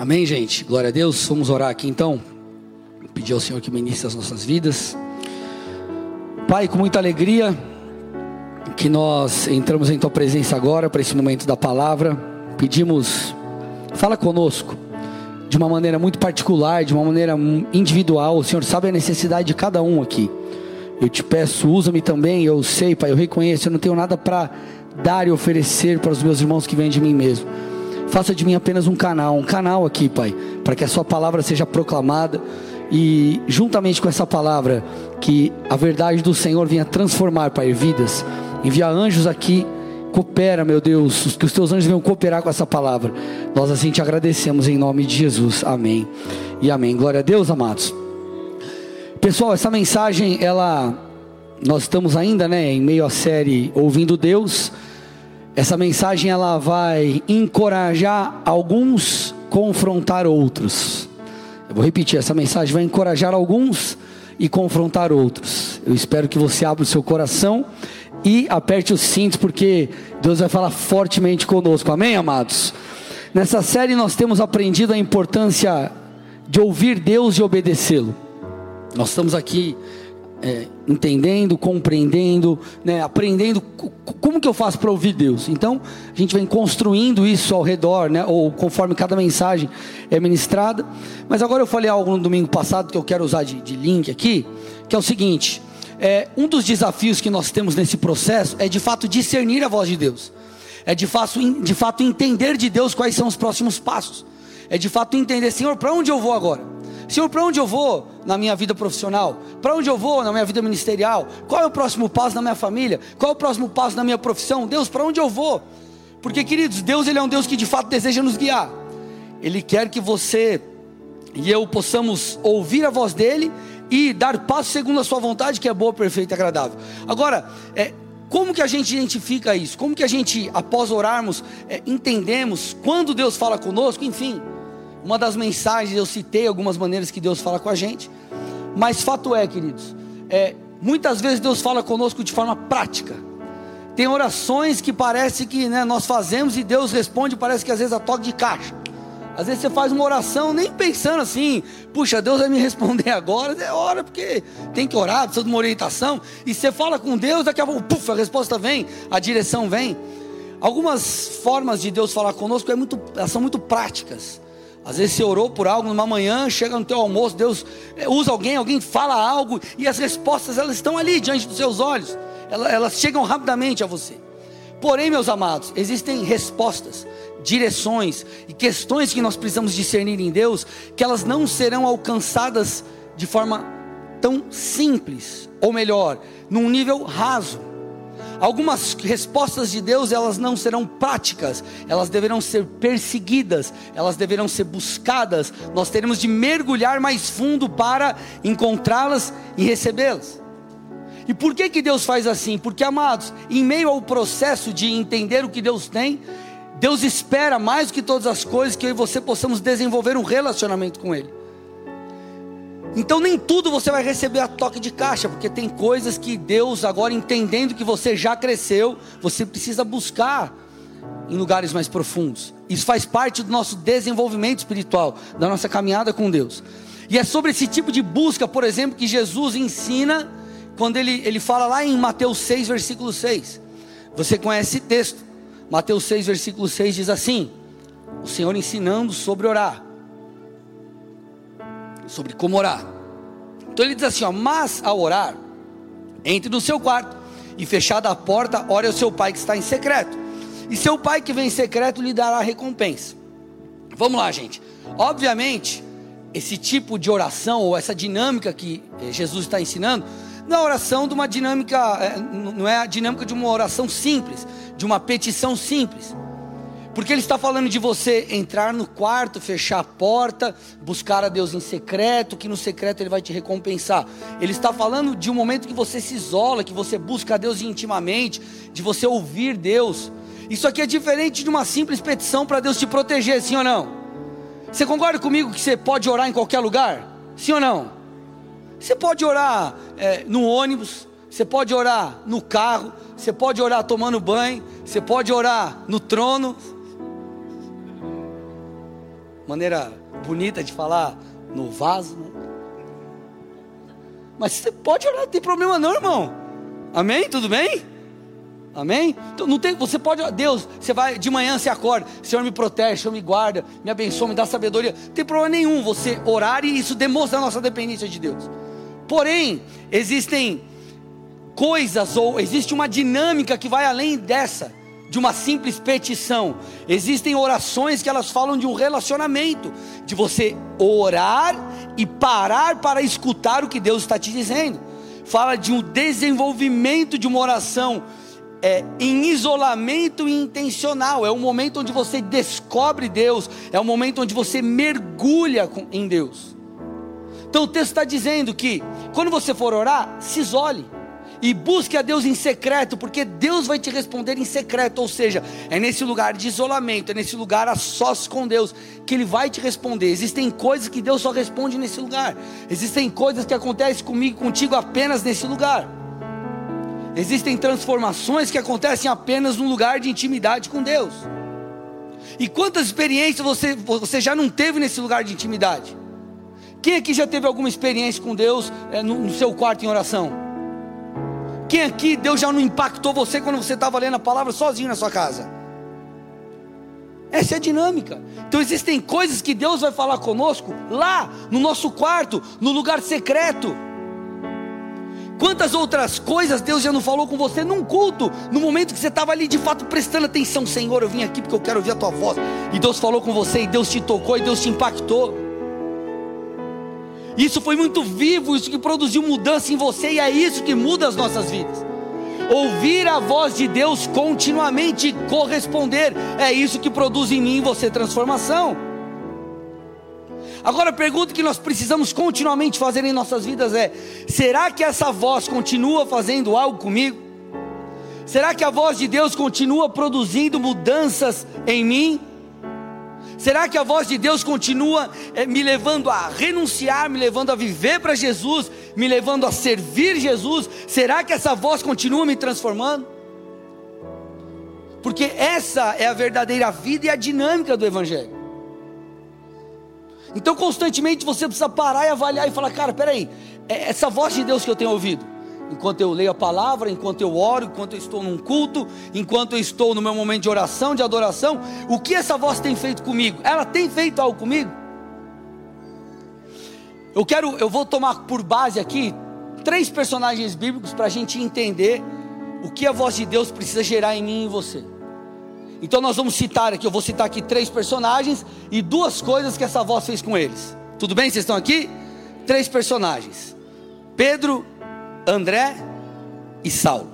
Amém, gente? Glória a Deus. Vamos orar aqui então. Pedir ao Senhor que ministre as nossas vidas. Pai, com muita alegria que nós entramos em tua presença agora para esse momento da palavra. Pedimos, fala conosco de uma maneira muito particular, de uma maneira individual. O Senhor sabe a necessidade de cada um aqui. Eu te peço, usa-me também. Eu sei, Pai, eu reconheço, eu não tenho nada para dar e oferecer para os meus irmãos que vêm de mim mesmo. Faça de mim apenas um canal, um canal aqui, Pai, para que a Sua palavra seja proclamada e, juntamente com essa palavra, que a verdade do Senhor venha transformar, Pai, vidas. Envia anjos aqui, coopera, meu Deus, que os teus anjos venham cooperar com essa palavra. Nós assim te agradecemos em nome de Jesus. Amém e amém. Glória a Deus, amados. Pessoal, essa mensagem, ela, nós estamos ainda, né, em meio à série Ouvindo Deus. Essa mensagem ela vai encorajar alguns, confrontar outros. Eu vou repetir, essa mensagem vai encorajar alguns e confrontar outros. Eu espero que você abra o seu coração e aperte os cintos, porque Deus vai falar fortemente conosco. Amém, amados? Nessa série nós temos aprendido a importância de ouvir Deus e obedecê-lo. Nós estamos aqui é, entendendo, compreendendo, né, aprendendo como que eu faço para ouvir Deus. Então, a gente vem construindo isso ao redor, né, ou conforme cada mensagem é ministrada. Mas agora eu falei algo no domingo passado que eu quero usar de, de link aqui, que é o seguinte: é, um dos desafios que nós temos nesse processo é de fato discernir a voz de Deus, é de fato, de fato entender de Deus quais são os próximos passos, é de fato entender, Senhor, para onde eu vou agora? Senhor, para onde eu vou na minha vida profissional? Para onde eu vou na minha vida ministerial? Qual é o próximo passo na minha família? Qual é o próximo passo na minha profissão? Deus, para onde eu vou? Porque, queridos, Deus ele é um Deus que de fato deseja nos guiar. Ele quer que você e eu possamos ouvir a voz dele e dar passo segundo a sua vontade, que é boa, perfeita e agradável. Agora, é, como que a gente identifica isso? Como que a gente, após orarmos, é, entendemos quando Deus fala conosco? Enfim, uma das mensagens eu citei algumas maneiras que Deus fala com a gente, mas fato é, queridos, é, muitas vezes Deus fala conosco de forma prática. Tem orações que parece que né, nós fazemos e Deus responde, parece que às vezes a toque de caixa. Às vezes você faz uma oração nem pensando assim, puxa, Deus vai me responder agora. É hora porque tem que orar, precisa de uma orientação. E você fala com Deus, daqui a pouco, puf, a resposta vem, a direção vem. Algumas formas de Deus falar conosco é muito, são muito práticas. Às vezes você orou por algo numa manhã, chega no teu almoço, Deus eh, usa alguém, alguém fala algo e as respostas elas estão ali diante dos seus olhos. Elas, elas chegam rapidamente a você. Porém, meus amados, existem respostas, direções e questões que nós precisamos discernir em Deus, que elas não serão alcançadas de forma tão simples, ou melhor, num nível raso. Algumas respostas de Deus, elas não serão práticas, elas deverão ser perseguidas, elas deverão ser buscadas. Nós teremos de mergulhar mais fundo para encontrá-las e recebê-las. E por que que Deus faz assim? Porque amados, em meio ao processo de entender o que Deus tem, Deus espera mais do que todas as coisas que eu e você possamos desenvolver um relacionamento com ele. Então nem tudo você vai receber a toque de caixa, porque tem coisas que Deus agora entendendo que você já cresceu, você precisa buscar em lugares mais profundos. Isso faz parte do nosso desenvolvimento espiritual, da nossa caminhada com Deus. E é sobre esse tipo de busca, por exemplo, que Jesus ensina quando ele, ele fala lá em Mateus 6, versículo 6. Você conhece esse texto? Mateus 6, versículo 6 diz assim: O Senhor ensinando sobre orar sobre como orar. Então ele diz assim: ó, mas ao orar, entre no seu quarto e fechada a porta, ore ao seu pai que está em secreto. E seu pai que vem em secreto lhe dará recompensa. Vamos lá, gente. Obviamente, esse tipo de oração ou essa dinâmica que eh, Jesus está ensinando, não é oração de uma dinâmica, eh, não é a dinâmica de uma oração simples, de uma petição simples. Porque ele está falando de você entrar no quarto, fechar a porta, buscar a Deus em secreto, que no secreto ele vai te recompensar. Ele está falando de um momento que você se isola, que você busca a Deus intimamente, de você ouvir Deus. Isso aqui é diferente de uma simples petição para Deus te proteger, sim ou não? Você concorda comigo que você pode orar em qualquer lugar? Sim ou não? Você pode orar é, no ônibus, você pode orar no carro, você pode orar tomando banho, você pode orar no trono, maneira bonita de falar no vaso. Né? Mas você pode orar, não tem problema não, irmão. Amém? Tudo bem? Amém? Então não tem, você pode, Deus, você vai de manhã você acorda, Senhor me protege, Senhor me guarda, me abençoa, me dá sabedoria. Não tem problema nenhum você orar e isso demonstra a nossa dependência de Deus. Porém, existem coisas ou existe uma dinâmica que vai além dessa, de uma simples petição. Existem orações que elas falam de um relacionamento, de você orar e parar para escutar o que Deus está te dizendo. Fala de um desenvolvimento de uma oração é, em isolamento intencional. É um momento onde você descobre Deus, é um momento onde você mergulha em Deus. Então o texto está dizendo que quando você for orar, se isole e busque a Deus em secreto, porque Deus vai te responder em secreto, ou seja, é nesse lugar de isolamento, é nesse lugar a sós com Deus que Ele vai te responder. Existem coisas que Deus só responde nesse lugar, existem coisas que acontecem comigo e contigo apenas nesse lugar. Existem transformações que acontecem apenas num lugar de intimidade com Deus. E quantas experiências você, você já não teve nesse lugar de intimidade? Quem aqui já teve alguma experiência com Deus é, no, no seu quarto em oração? Quem aqui Deus já não impactou você quando você estava lendo a palavra sozinho na sua casa? Essa é a dinâmica. Então existem coisas que Deus vai falar conosco lá, no nosso quarto, no lugar secreto. Quantas outras coisas Deus já não falou com você num culto, no momento que você estava ali de fato prestando atenção, Senhor, eu vim aqui porque eu quero ouvir a tua voz. E Deus falou com você, e Deus te tocou, e Deus te impactou. Isso foi muito vivo, isso que produziu mudança em você, e é isso que muda as nossas vidas. Ouvir a voz de Deus continuamente corresponder, é isso que produz em mim e você transformação. Agora a pergunta que nós precisamos continuamente fazer em nossas vidas é: será que essa voz continua fazendo algo comigo? Será que a voz de Deus continua produzindo mudanças em mim? Será que a voz de Deus continua é, me levando a renunciar, me levando a viver para Jesus, me levando a servir Jesus? Será que essa voz continua me transformando? Porque essa é a verdadeira vida e a dinâmica do Evangelho. Então, constantemente você precisa parar e avaliar e falar: cara, peraí, é essa voz de Deus que eu tenho ouvido, enquanto eu leio a palavra, enquanto eu oro, enquanto eu estou num culto, enquanto eu estou no meu momento de oração, de adoração, o que essa voz tem feito comigo? Ela tem feito algo comigo? Eu quero, eu vou tomar por base aqui três personagens bíblicos para a gente entender o que a voz de Deus precisa gerar em mim e em você. Então nós vamos citar aqui, eu vou citar aqui três personagens e duas coisas que essa voz fez com eles. Tudo bem? Vocês estão aqui? Três personagens: Pedro, André e Saulo.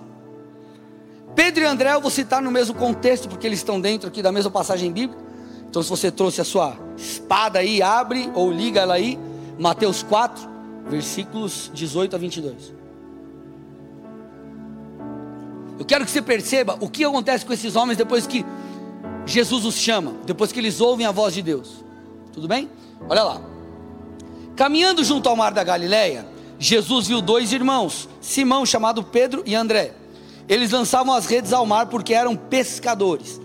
Pedro e André eu vou citar no mesmo contexto, porque eles estão dentro aqui da mesma passagem bíblica. Então, se você trouxe a sua espada aí, abre ou liga ela aí, Mateus 4, versículos 18 a 22. Eu quero que você perceba o que acontece com esses homens depois que Jesus os chama, depois que eles ouvem a voz de Deus. Tudo bem? Olha lá. Caminhando junto ao mar da Galileia, Jesus viu dois irmãos, Simão, chamado Pedro, e André. Eles lançavam as redes ao mar porque eram pescadores.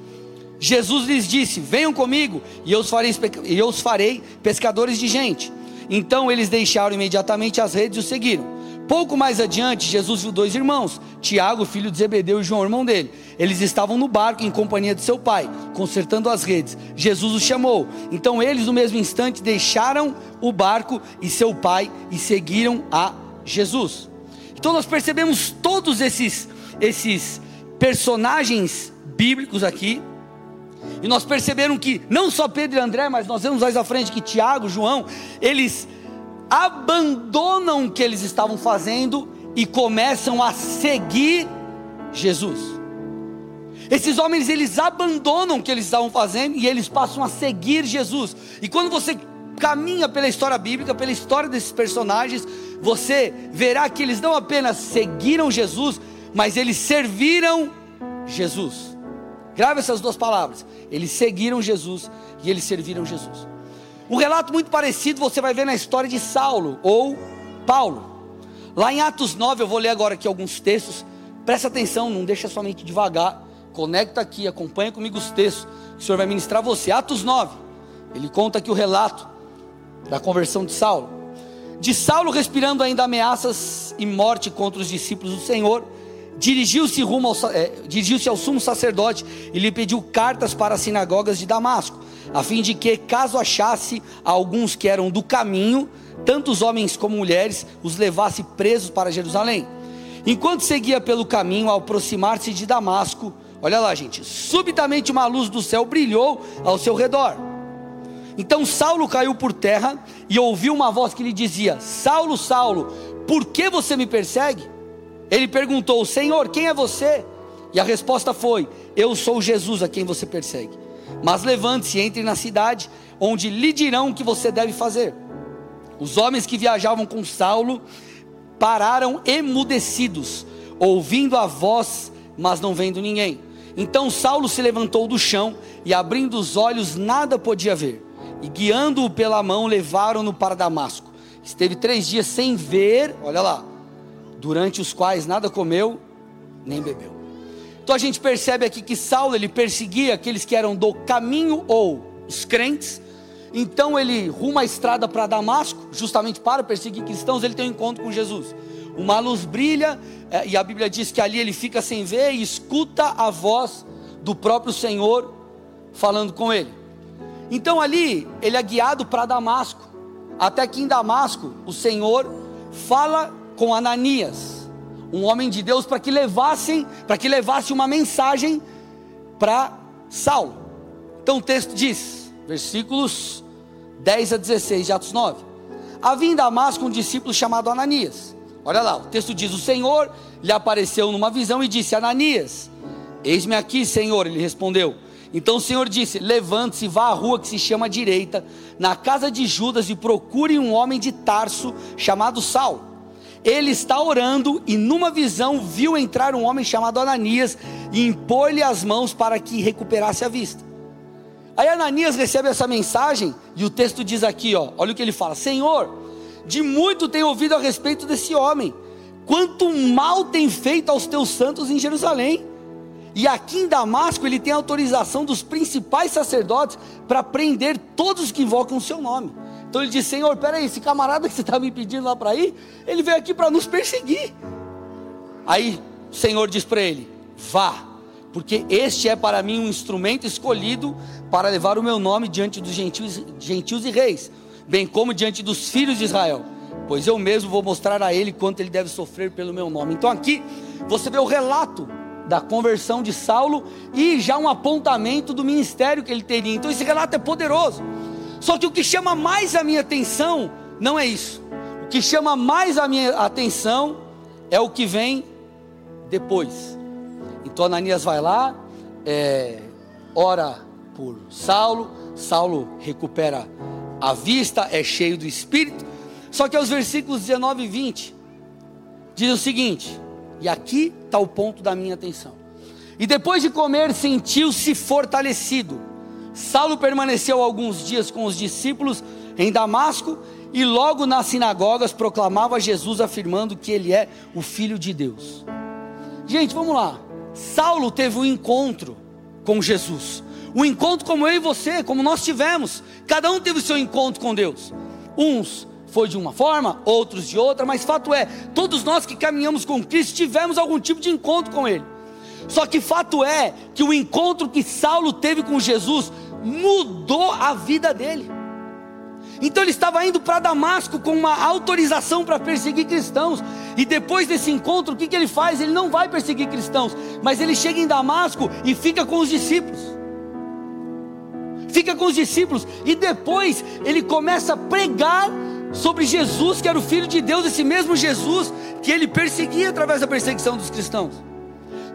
Jesus lhes disse: Venham comigo e eu os farei, eu os farei pescadores de gente. Então eles deixaram imediatamente as redes e o seguiram. Pouco mais adiante, Jesus viu dois irmãos, Tiago, filho de Zebedeu, e João, irmão dele. Eles estavam no barco em companhia de seu pai, consertando as redes. Jesus os chamou. Então eles, no mesmo instante, deixaram o barco e seu pai e seguiram a Jesus. Então nós percebemos todos esses, esses personagens bíblicos aqui. E nós percebemos que não só Pedro e André, mas nós vemos mais à frente que Tiago, João, eles abandonam o que eles estavam fazendo e começam a seguir Jesus. Esses homens eles abandonam o que eles estavam fazendo e eles passam a seguir Jesus. E quando você caminha pela história bíblica, pela história desses personagens, você verá que eles não apenas seguiram Jesus, mas eles serviram Jesus. Grave essas duas palavras. Eles seguiram Jesus e eles serviram Jesus. Um relato muito parecido você vai ver na história de Saulo ou Paulo. Lá em Atos 9, eu vou ler agora aqui alguns textos. Presta atenção, não deixa somente devagar. Conecta aqui, acompanha comigo os textos. Que o Senhor vai ministrar você. Atos 9, Ele conta aqui o relato da conversão de Saulo. De Saulo respirando ainda ameaças e morte contra os discípulos do Senhor, dirigiu-se rumo ao, é, dirigiu-se ao sumo sacerdote e lhe pediu cartas para as sinagogas de Damasco, a fim de que, caso achasse alguns que eram do caminho, tantos homens como mulheres, os levasse presos para Jerusalém. Enquanto seguia pelo caminho, ao aproximar-se de Damasco, olha lá, gente, subitamente uma luz do céu brilhou ao seu redor. Então Saulo caiu por terra e ouviu uma voz que lhe dizia: Saulo, Saulo, por que você me persegue? Ele perguntou: Senhor, quem é você? E a resposta foi: Eu sou Jesus a quem você persegue. Mas levante-se e entre na cidade, onde lhe dirão o que você deve fazer. Os homens que viajavam com Saulo pararam emudecidos, ouvindo a voz, mas não vendo ninguém. Então Saulo se levantou do chão e, abrindo os olhos, nada podia ver. E guiando-o pela mão, levaram-no para Damasco. Esteve três dias sem ver, olha lá, durante os quais nada comeu nem bebeu. Então a gente percebe aqui que Saulo ele perseguia aqueles que eram do caminho ou os crentes. Então ele ruma a estrada para Damasco, justamente para perseguir cristãos. Ele tem um encontro com Jesus. Uma luz brilha é, e a Bíblia diz que ali ele fica sem ver e escuta a voz do próprio Senhor falando com ele. Então ali ele é guiado para Damasco. Até que em Damasco o Senhor fala com Ananias um homem de Deus para que levassem, para que levasse uma mensagem para Saulo. Então o texto diz, versículos 10 a 16 de Atos 9. Havia em Damasco um discípulo chamado Ananias. Olha lá, o texto diz: O Senhor lhe apareceu numa visão e disse: Ananias, eis-me aqui, Senhor. Ele respondeu. Então o Senhor disse: Levante-se, vá à rua que se chama direita, na casa de Judas, e procure um homem de Tarso chamado Saulo ele está orando e numa visão viu entrar um homem chamado Ananias e impor-lhe as mãos para que recuperasse a vista. Aí Ananias recebe essa mensagem e o texto diz aqui, ó, olha o que ele fala: Senhor, de muito tenho ouvido a respeito desse homem, quanto mal tem feito aos teus santos em Jerusalém. E aqui em Damasco ele tem autorização dos principais sacerdotes para prender todos os que invocam o seu nome. Então ele disse: Senhor, peraí, esse camarada que você está me pedindo lá para ir, ele veio aqui para nos perseguir. Aí o Senhor diz para ele: Vá, porque este é para mim um instrumento escolhido para levar o meu nome diante dos gentios, gentios e reis, bem como diante dos filhos de Israel. Pois eu mesmo vou mostrar a ele quanto ele deve sofrer pelo meu nome. Então aqui você vê o relato da conversão de Saulo e já um apontamento do ministério que ele teria. Então esse relato é poderoso. Só que o que chama mais a minha atenção não é isso. O que chama mais a minha atenção é o que vem depois. Então Ananias vai lá, é, ora por Saulo, Saulo recupera a vista, é cheio do Espírito. Só que aos versículos 19 e 20, diz o seguinte, e aqui está o ponto da minha atenção. E depois de comer, sentiu-se fortalecido Saulo permaneceu alguns dias com os discípulos em Damasco e logo nas sinagogas proclamava Jesus, afirmando que ele é o Filho de Deus. Gente, vamos lá. Saulo teve um encontro com Jesus. Um encontro como eu e você, como nós tivemos. Cada um teve o seu encontro com Deus. Uns foi de uma forma, outros de outra, mas fato é, todos nós que caminhamos com Cristo tivemos algum tipo de encontro com Ele. Só que fato é que o encontro que Saulo teve com Jesus mudou a vida dele. Então ele estava indo para Damasco com uma autorização para perseguir cristãos. E depois desse encontro, o que, que ele faz? Ele não vai perseguir cristãos, mas ele chega em Damasco e fica com os discípulos. Fica com os discípulos e depois ele começa a pregar sobre Jesus, que era o Filho de Deus, esse mesmo Jesus que ele perseguia através da perseguição dos cristãos.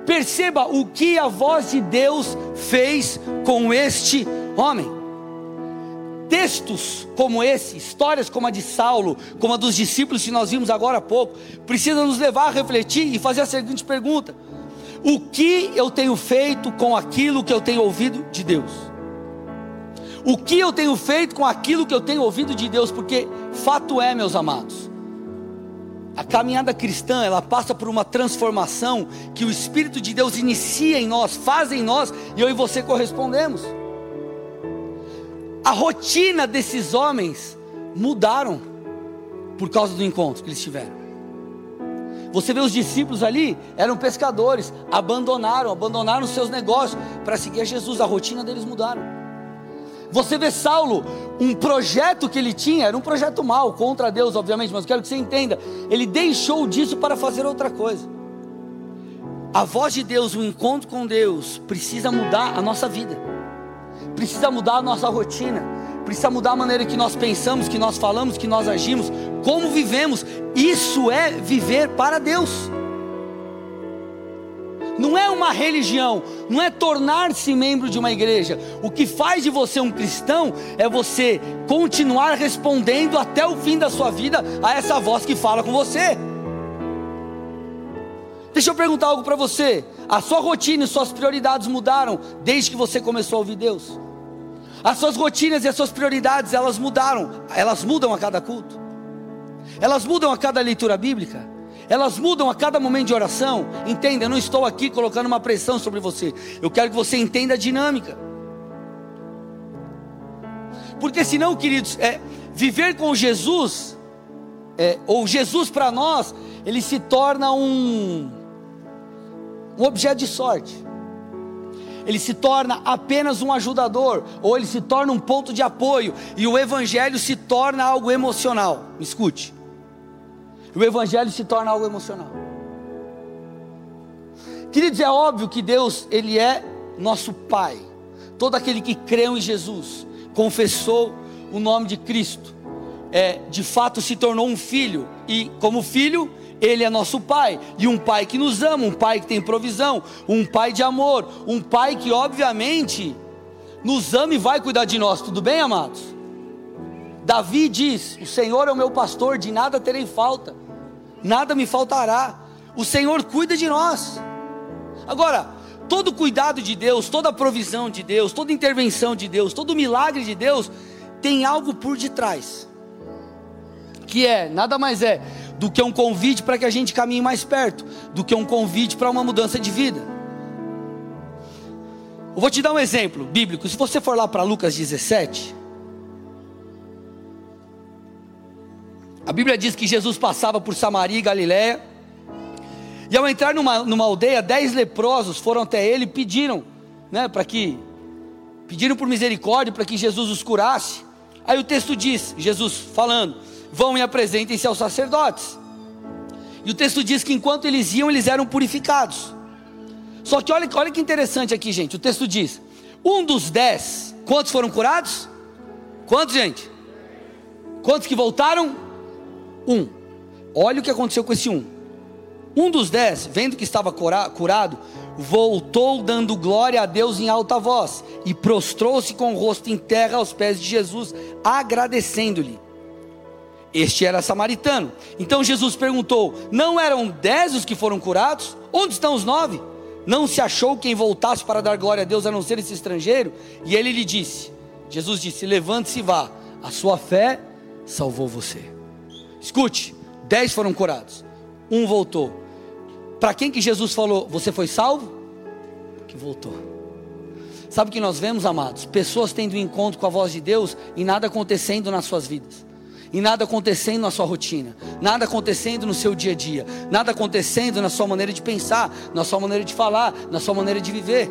Perceba o que a voz de Deus fez com este homem. Textos como esse, histórias como a de Saulo, como a dos discípulos que nós vimos agora há pouco, precisam nos levar a refletir e fazer a seguinte pergunta: O que eu tenho feito com aquilo que eu tenho ouvido de Deus? O que eu tenho feito com aquilo que eu tenho ouvido de Deus? Porque fato é, meus amados, a caminhada cristã, ela passa por uma transformação que o Espírito de Deus inicia em nós, faz em nós, e eu e você correspondemos. a rotina desses homens mudaram por causa do encontro que eles tiveram. Você vê os discípulos ali, eram pescadores, abandonaram, abandonaram seus negócios para seguir a Jesus, a rotina deles mudaram. Você vê Saulo, um projeto que ele tinha, era um projeto mau, contra Deus, obviamente, mas quero que você entenda, ele deixou disso para fazer outra coisa. A voz de Deus, o encontro com Deus, precisa mudar a nossa vida, precisa mudar a nossa rotina, precisa mudar a maneira que nós pensamos, que nós falamos, que nós agimos, como vivemos. Isso é viver para Deus. Não é uma religião, não é tornar-se membro de uma igreja. O que faz de você um cristão é você continuar respondendo até o fim da sua vida a essa voz que fala com você. Deixa eu perguntar algo para você. A sua rotina e suas prioridades mudaram desde que você começou a ouvir Deus? As suas rotinas e as suas prioridades, elas mudaram. Elas mudam a cada culto. Elas mudam a cada leitura bíblica. Elas mudam a cada momento de oração. Entenda, eu não estou aqui colocando uma pressão sobre você. Eu quero que você entenda a dinâmica. Porque senão, queridos, é, viver com Jesus, é, ou Jesus para nós, ele se torna um, um objeto de sorte ele se torna apenas um ajudador, ou ele se torna um ponto de apoio, e o Evangelho se torna algo emocional. Me escute. O Evangelho se torna algo emocional. Queridos, é óbvio que Deus, Ele é nosso Pai. Todo aquele que creu em Jesus, confessou o nome de Cristo, é, de fato se tornou um filho, e como filho, ele é nosso pai, e um pai que nos ama, um pai que tem provisão, um pai de amor, um pai que obviamente nos ama e vai cuidar de nós, tudo bem, amados? Davi diz: O Senhor é o meu pastor, de nada terei falta, nada me faltará, o Senhor cuida de nós. Agora, todo cuidado de Deus, toda provisão de Deus, toda intervenção de Deus, todo milagre de Deus, tem algo por detrás, que é, nada mais é do que um convite para que a gente caminhe mais perto, do que um convite para uma mudança de vida. Eu vou te dar um exemplo bíblico. Se você for lá para Lucas 17, a Bíblia diz que Jesus passava por Samaria e Galiléia, e ao entrar numa, numa aldeia, dez leprosos foram até ele e pediram, né, para que pediram por misericórdia para que Jesus os curasse. Aí o texto diz, Jesus falando: vão e apresentem-se aos sacerdotes. E o texto diz que enquanto eles iam, eles eram purificados. Só que olha, olha que interessante aqui, gente. O texto diz: um dos dez, quantos foram curados? Quantos, gente? Quantos que voltaram? Um. Olha o que aconteceu com esse um. Um dos dez, vendo que estava curado, voltou dando glória a Deus em alta voz e prostrou-se com o rosto em terra aos pés de Jesus, agradecendo-lhe. Este era samaritano. Então Jesus perguntou: Não eram dez os que foram curados? Onde estão os nove? Não se achou quem voltasse para dar glória a Deus a não ser esse estrangeiro? E ele lhe disse: Jesus disse: Levante-se e vá, a sua fé salvou você. Escute: dez foram curados, um voltou. Para quem que Jesus falou: Você foi salvo? Que voltou. Sabe o que nós vemos, amados? Pessoas tendo um encontro com a voz de Deus e nada acontecendo nas suas vidas e nada acontecendo na sua rotina, nada acontecendo no seu dia a dia, nada acontecendo na sua maneira de pensar, na sua maneira de falar, na sua maneira de viver.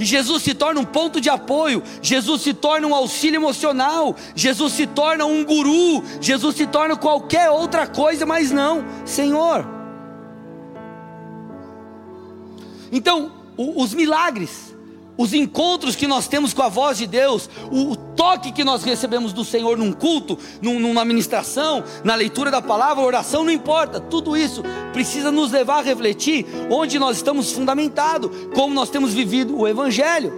E Jesus se torna um ponto de apoio, Jesus se torna um auxílio emocional, Jesus se torna um guru, Jesus se torna qualquer outra coisa, mas não, Senhor. Então, os milagres, os encontros que nós temos com a voz de Deus, o, toque que nós recebemos do Senhor num culto, numa ministração, na leitura da palavra, oração, não importa, tudo isso precisa nos levar a refletir onde nós estamos fundamentados, como nós temos vivido o Evangelho.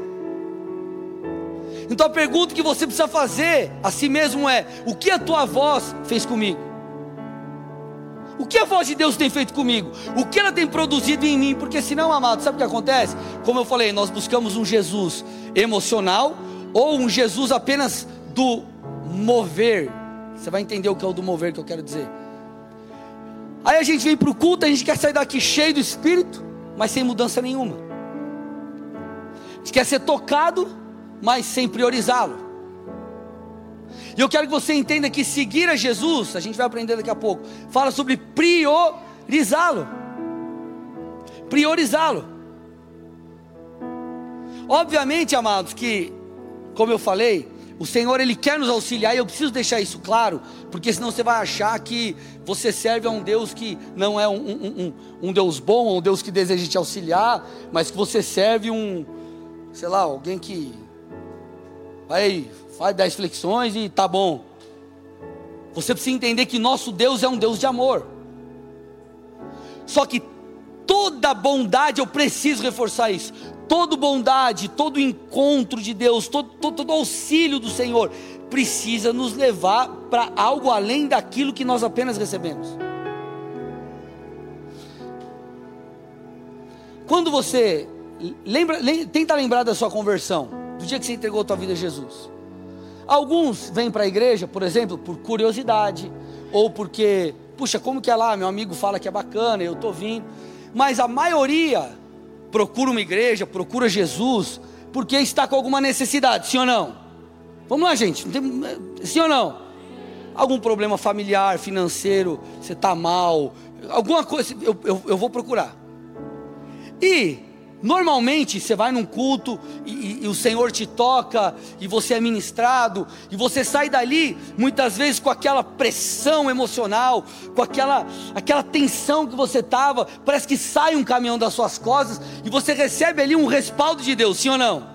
Então a pergunta que você precisa fazer a si mesmo é: o que a tua voz fez comigo? O que a voz de Deus tem feito comigo? O que ela tem produzido em mim? Porque senão, amado, sabe o que acontece? Como eu falei, nós buscamos um Jesus emocional ou um Jesus apenas do mover. Você vai entender o que é o do mover que eu quero dizer. Aí a gente vem para o culto, a gente quer sair daqui cheio do Espírito, mas sem mudança nenhuma. A gente quer ser tocado, mas sem priorizá-lo. E eu quero que você entenda que seguir a Jesus, a gente vai aprender daqui a pouco, fala sobre priorizá-lo. Priorizá-lo. Obviamente, amados, que, como eu falei, o Senhor ele quer nos auxiliar e eu preciso deixar isso claro, porque senão você vai achar que você serve a um Deus que não é um, um, um, um Deus bom, um Deus que deseja te auxiliar, mas que você serve um, sei lá, alguém que vai, faz dez flexões e tá bom. Você precisa entender que nosso Deus é um Deus de amor. Só que toda bondade, eu preciso reforçar isso toda bondade, todo encontro de Deus, todo, todo, todo auxílio do Senhor, precisa nos levar para algo além daquilo que nós apenas recebemos. Quando você lembra, tenta lembrar da sua conversão, do dia que você entregou a tua vida a Jesus. Alguns vêm para a igreja, por exemplo, por curiosidade, ou porque, puxa, como que é lá? Meu amigo fala que é bacana, eu estou vindo. Mas a maioria procura uma igreja, procura Jesus, porque está com alguma necessidade, sim ou não? Vamos lá, gente, sim ou não? Algum problema familiar, financeiro, você está mal, alguma coisa, eu, eu, eu vou procurar. E Normalmente você vai num culto e, e, e, o Senhor te toca e você é ministrado e você sai dali muitas vezes com aquela pressão emocional, com aquela, aquela tensão que você estava, parece que sai um caminhão das suas costas e você recebe ali um respaldo de Deus, sim ou não?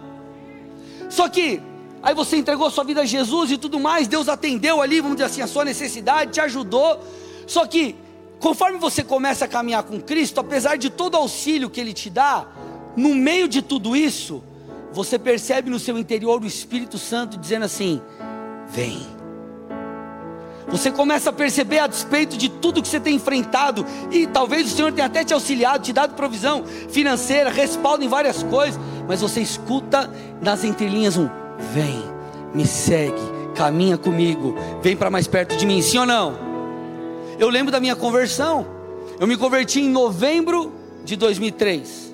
Só que aí você entregou sua vida a Jesus e tudo mais, Deus atendeu ali, vamos dizer assim, a sua necessidade, te ajudou. Só que conforme você começa a caminhar com Cristo, apesar de todo o auxílio que Ele te dá, no meio de tudo isso, você percebe no seu interior o Espírito Santo dizendo assim: vem. Você começa a perceber a despeito de tudo que você tem enfrentado, e talvez o Senhor tenha até te auxiliado, te dado provisão financeira, respaldo em várias coisas, mas você escuta nas entrelinhas um: vem, me segue, caminha comigo, vem para mais perto de mim, sim ou não? Eu lembro da minha conversão, eu me converti em novembro de 2003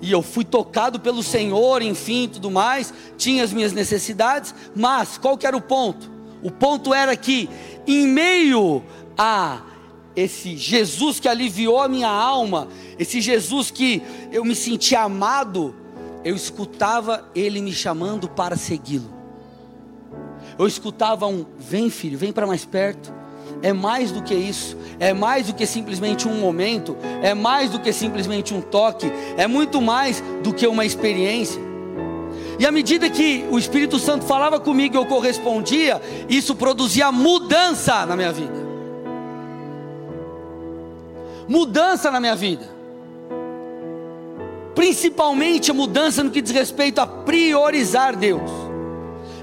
e eu fui tocado pelo Senhor, enfim, tudo mais, tinha as minhas necessidades, mas qual que era o ponto? O ponto era que em meio a esse Jesus que aliviou a minha alma, esse Jesus que eu me sentia amado, eu escutava ele me chamando para segui-lo. Eu escutava um: vem filho, vem para mais perto é mais do que isso, é mais do que simplesmente um momento, é mais do que simplesmente um toque, é muito mais do que uma experiência. E à medida que o Espírito Santo falava comigo e eu correspondia, isso produzia mudança na minha vida. Mudança na minha vida. Principalmente a mudança no que diz respeito a priorizar Deus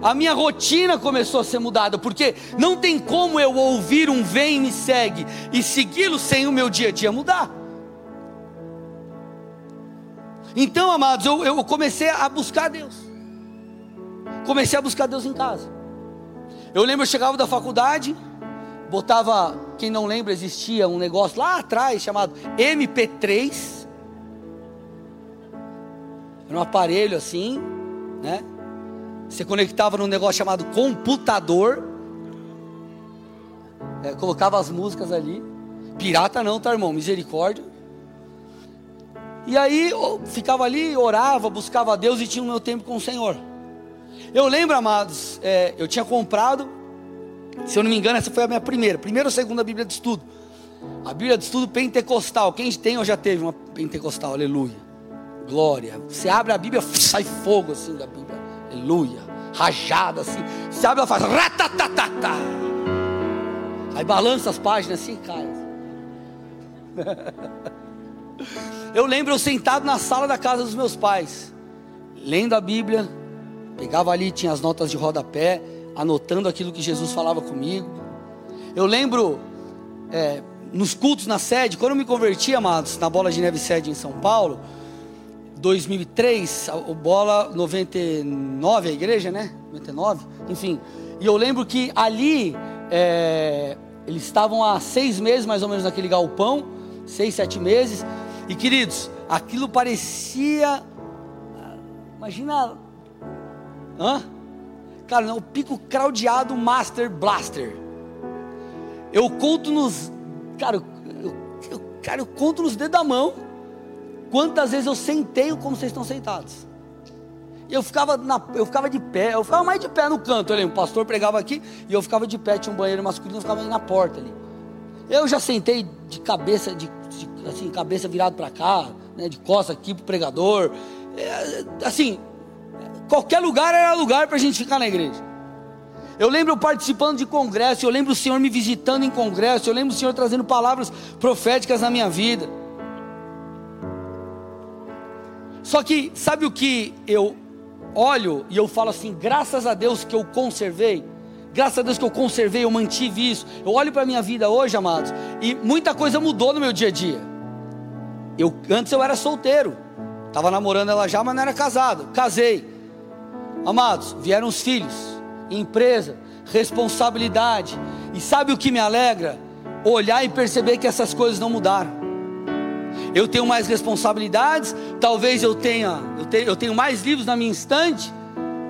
a minha rotina começou a ser mudada, porque não tem como eu ouvir um vem e me segue e segui-lo sem o meu dia a dia mudar. Então, amados, eu, eu comecei a buscar Deus. Comecei a buscar Deus em casa. Eu lembro, eu chegava da faculdade, botava, quem não lembra, existia um negócio lá atrás chamado MP3. Era um aparelho assim, né? Você conectava num negócio chamado computador. É, colocava as músicas ali. Pirata não, tá, irmão? Misericórdia. E aí ficava ali, orava, buscava a Deus e tinha o meu tempo com o Senhor. Eu lembro, amados, é, eu tinha comprado, se eu não me engano, essa foi a minha primeira, primeira ou segunda Bíblia de estudo. A Bíblia de estudo pentecostal. Quem tem ou já teve uma pentecostal? Aleluia. Glória. Você abre a Bíblia, sai fogo assim da Bíblia aleluia, rajada assim. Se abre, ela faz ratatatata. Aí balança as páginas assim e cai. Eu lembro eu sentado na sala da casa dos meus pais, lendo a Bíblia, pegava ali, tinha as notas de rodapé, anotando aquilo que Jesus falava comigo. Eu lembro é, nos cultos na sede, quando eu me converti, amados, na bola de neve sede em São Paulo, 2003, o Bola 99, a igreja, né? 99, enfim. E eu lembro que ali, é, eles estavam há seis meses mais ou menos naquele galpão, seis, sete meses. E queridos, aquilo parecia. Imagina. Hã? Cara, não, pico craudiado Master Blaster. Eu conto nos. Cara, eu, eu, cara, eu conto nos dedos da mão quantas vezes eu sentei como vocês estão sentados. Eu ficava, na, eu ficava de pé, eu ficava mais de pé no canto ali. O pastor pregava aqui e eu ficava de pé, tinha um banheiro masculino, eu ficava ali na porta ali. Eu já sentei de cabeça, de, de assim, cabeça virado para cá, né, de costas aqui pro pregador. É, assim, qualquer lugar era lugar para a gente ficar na igreja. Eu lembro participando de congresso, eu lembro o Senhor me visitando em congresso, eu lembro o Senhor trazendo palavras proféticas na minha vida. Só que, sabe o que eu olho e eu falo assim, graças a Deus que eu conservei, graças a Deus que eu conservei, eu mantive isso. Eu olho para a minha vida hoje, amados, e muita coisa mudou no meu dia a dia. Eu, antes eu era solteiro, estava namorando ela já, mas não era casado. Casei, amados, vieram os filhos, empresa, responsabilidade, e sabe o que me alegra? Olhar e perceber que essas coisas não mudaram eu tenho mais responsabilidades, talvez eu tenha, eu tenho, eu tenho mais livros na minha estante,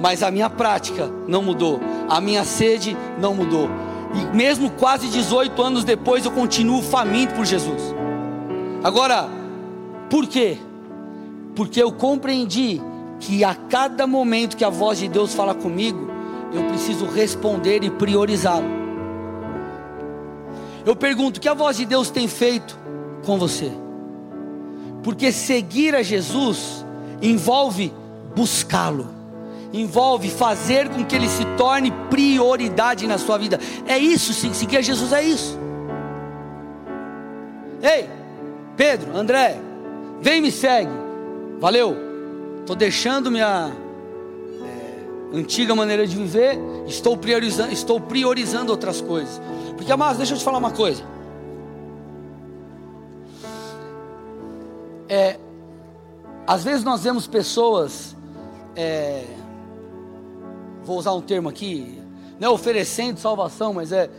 mas a minha prática não mudou, a minha sede não mudou. E mesmo quase 18 anos depois, eu continuo faminto por Jesus. Agora, por quê? Porque eu compreendi que a cada momento que a voz de Deus fala comigo, eu preciso responder e priorizá-lo. Eu pergunto: o que a voz de Deus tem feito com você? Porque seguir a Jesus envolve buscá-lo, envolve fazer com que ele se torne prioridade na sua vida. É isso, seguir a Jesus é isso. Ei, Pedro, André, vem me segue. Valeu. Estou deixando minha é, antiga maneira de viver. Estou priorizando, estou priorizando outras coisas. Porque, amados, deixa eu te falar uma coisa. É, às vezes nós vemos pessoas, é, vou usar um termo aqui, não é oferecendo salvação, mas é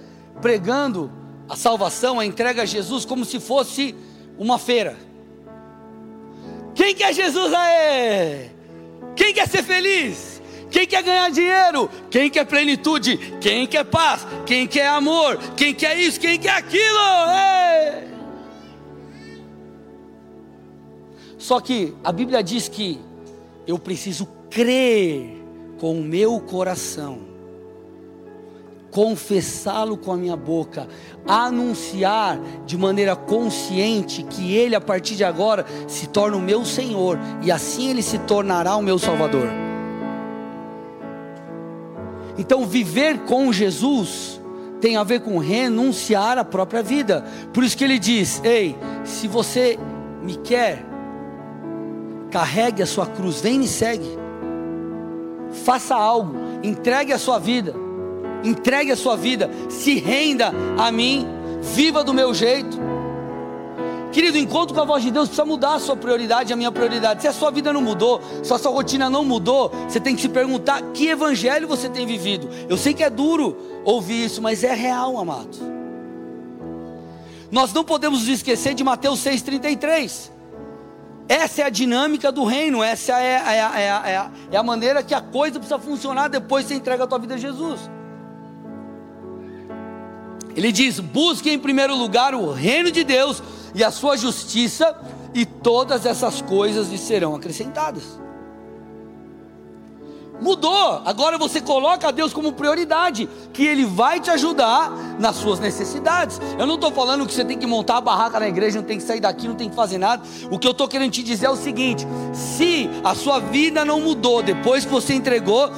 pregando a salvação, a entrega a Jesus como se fosse uma feira. Quem quer Jesus aí? Quem quer ser feliz? Quem quer ganhar dinheiro? Quem quer plenitude? Quem quer paz? Quem quer amor? Quem quer isso? Quem quer aquilo? Ei! Só que a Bíblia diz que eu preciso crer com o meu coração, confessá-lo com a minha boca, anunciar de maneira consciente que Ele, a partir de agora, se torna o meu Senhor e assim Ele se tornará o meu Salvador. Então, viver com Jesus tem a ver com renunciar à própria vida. Por isso que ele diz: Ei, se você me quer, carregue a sua cruz, vem e me segue. Faça algo, entregue a sua vida, entregue a sua vida, se renda a mim, viva do meu jeito. Querido, encontro com a voz de Deus precisa mudar a sua prioridade, a minha prioridade. Se a sua vida não mudou, se a sua rotina não mudou, você tem que se perguntar que evangelho você tem vivido. Eu sei que é duro ouvir isso, mas é real, amado. Nós não podemos esquecer de Mateus 6,33. Essa é a dinâmica do reino, essa é, é, é, é, é a maneira que a coisa precisa funcionar depois que você entrega a tua vida a Jesus. Ele diz: busque em primeiro lugar o reino de Deus e a sua justiça, e todas essas coisas lhe serão acrescentadas. Mudou, agora você coloca a Deus como prioridade, que Ele vai te ajudar nas suas necessidades. Eu não estou falando que você tem que montar a barraca na igreja, não tem que sair daqui, não tem que fazer nada. O que eu estou querendo te dizer é o seguinte: se a sua vida não mudou depois que você entregou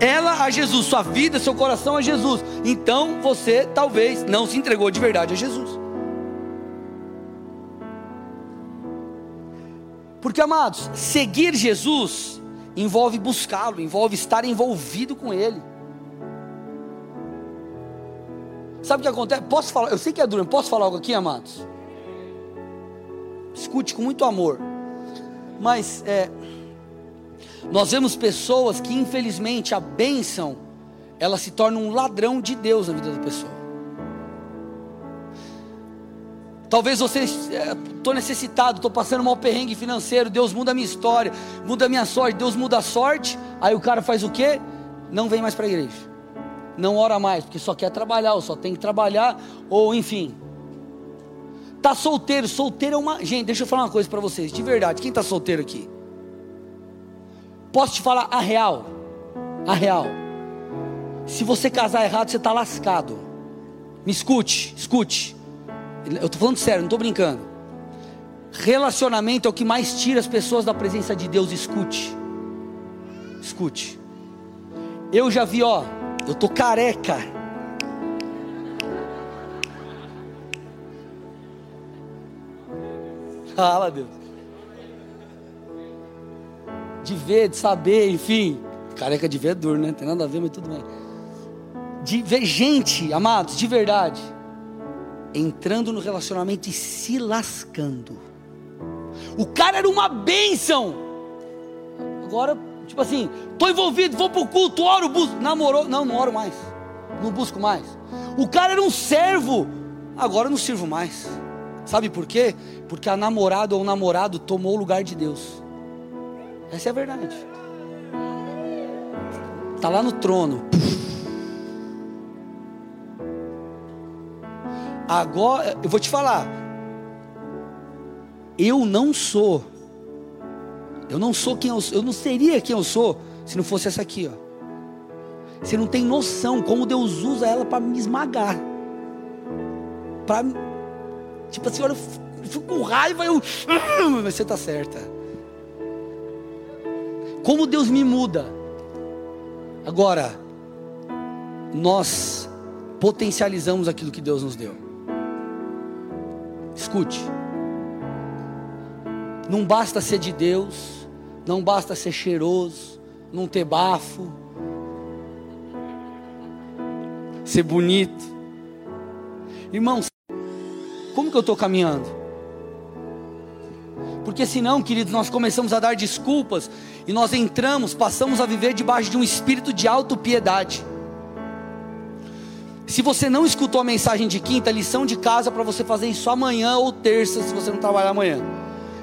ela a Jesus, sua vida, seu coração a Jesus, então você talvez não se entregou de verdade a Jesus. Porque, amados, seguir Jesus envolve buscá-lo, envolve estar envolvido com Ele. Sabe o que acontece? Posso falar? Eu sei que é duro, posso falar algo aqui, amados? Escute com muito amor. Mas é, nós vemos pessoas que infelizmente a bênção ela se torna um ladrão de Deus na vida da pessoa. Talvez você estou é, necessitado, estou passando um mau perrengue financeiro. Deus muda a minha história, muda a minha sorte. Deus muda a sorte. Aí o cara faz o quê? não vem mais para a igreja. Não ora mais, porque só quer trabalhar, ou só tem que trabalhar, ou enfim. Tá solteiro, solteiro é uma. Gente, deixa eu falar uma coisa para vocês, de verdade, quem tá solteiro aqui? Posso te falar a real? A real. Se você casar errado, você tá lascado. Me escute, escute. Eu tô falando sério, não tô brincando. Relacionamento é o que mais tira as pessoas da presença de Deus, escute. Escute. Eu já vi, ó, eu tô careca. Fala, Deus. De ver, de saber, enfim. Careca de ver é duro, né? Tem nada a ver, mas tudo bem. De ver gente, amados, de verdade, entrando no relacionamento e se lascando. O cara era uma bênção. Agora Tipo assim, estou envolvido, vou para o culto, oro, busco. Namorou, não, não oro mais. Não busco mais. O cara era um servo, agora não sirvo mais. Sabe por quê? Porque a namorada ou o namorado tomou o lugar de Deus. Essa é a verdade. Está lá no trono. Agora, eu vou te falar. Eu não sou eu não sou quem eu sou, eu não seria quem eu sou se não fosse essa aqui, ó. Você não tem noção como Deus usa ela para me esmagar. Para tipo assim, olha, eu fico com raiva, eu, mas você tá certa. Como Deus me muda. Agora, nós potencializamos aquilo que Deus nos deu. Escute. Não basta ser de Deus, não basta ser cheiroso, não ter bafo, ser bonito. Irmãos, como que eu estou caminhando? Porque senão, queridos, nós começamos a dar desculpas e nós entramos, passamos a viver debaixo de um espírito de autopiedade. Se você não escutou a mensagem de quinta, lição de casa para você fazer isso amanhã ou terça, se você não trabalhar amanhã.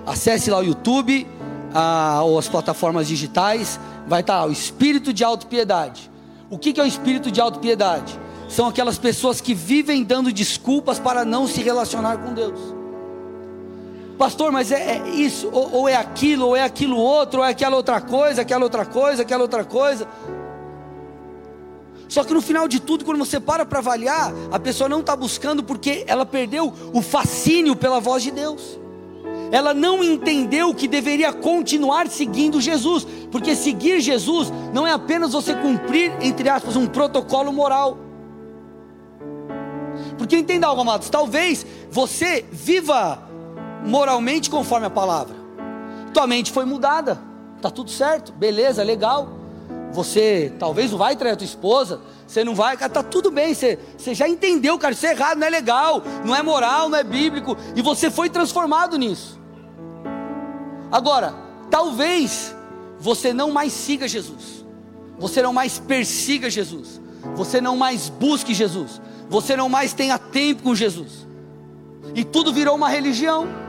Acesse lá o YouTube, a, ou as plataformas digitais, vai estar lá, o espírito de autopiedade. O que, que é o espírito de autopiedade? São aquelas pessoas que vivem dando desculpas para não se relacionar com Deus. Pastor, mas é, é isso, ou, ou, é aquilo, ou é aquilo outro, ou é aquela outra coisa, aquela outra coisa, aquela outra coisa. Só que no final de tudo, quando você para para avaliar, a pessoa não está buscando porque ela perdeu o fascínio pela voz de Deus ela não entendeu que deveria continuar seguindo Jesus, porque seguir Jesus não é apenas você cumprir, entre aspas, um protocolo moral. Porque entenda algo, amados, talvez você viva moralmente conforme a palavra, tua mente foi mudada, tá tudo certo, beleza, legal. Você talvez não vai trair a tua esposa, você não vai, cara, tá tudo bem, você, você já entendeu, cara, isso é errado, não é legal, não é moral, não é bíblico, e você foi transformado nisso. Agora, talvez você não mais siga Jesus, você não mais persiga Jesus, você não mais busque Jesus, você não mais tenha tempo com Jesus, e tudo virou uma religião.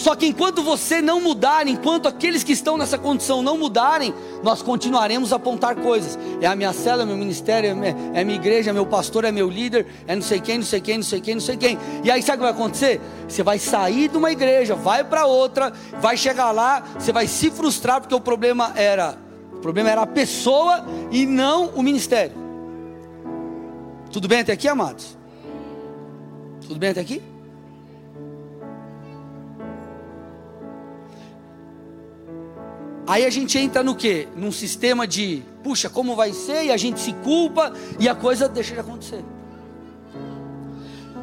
Só que enquanto você não mudar, enquanto aqueles que estão nessa condição não mudarem, nós continuaremos a apontar coisas. É a minha célula, é meu ministério, é, minha, é a minha igreja, é meu pastor, é meu líder, é não sei quem, não sei quem, não sei quem, não sei quem. E aí sabe o que vai acontecer? Você vai sair de uma igreja, vai para outra, vai chegar lá, você vai se frustrar porque o problema era, o problema era a pessoa e não o ministério. Tudo bem até aqui, amados? Tudo bem até aqui? Aí a gente entra no que? Num sistema de, puxa, como vai ser? E a gente se culpa e a coisa deixa de acontecer.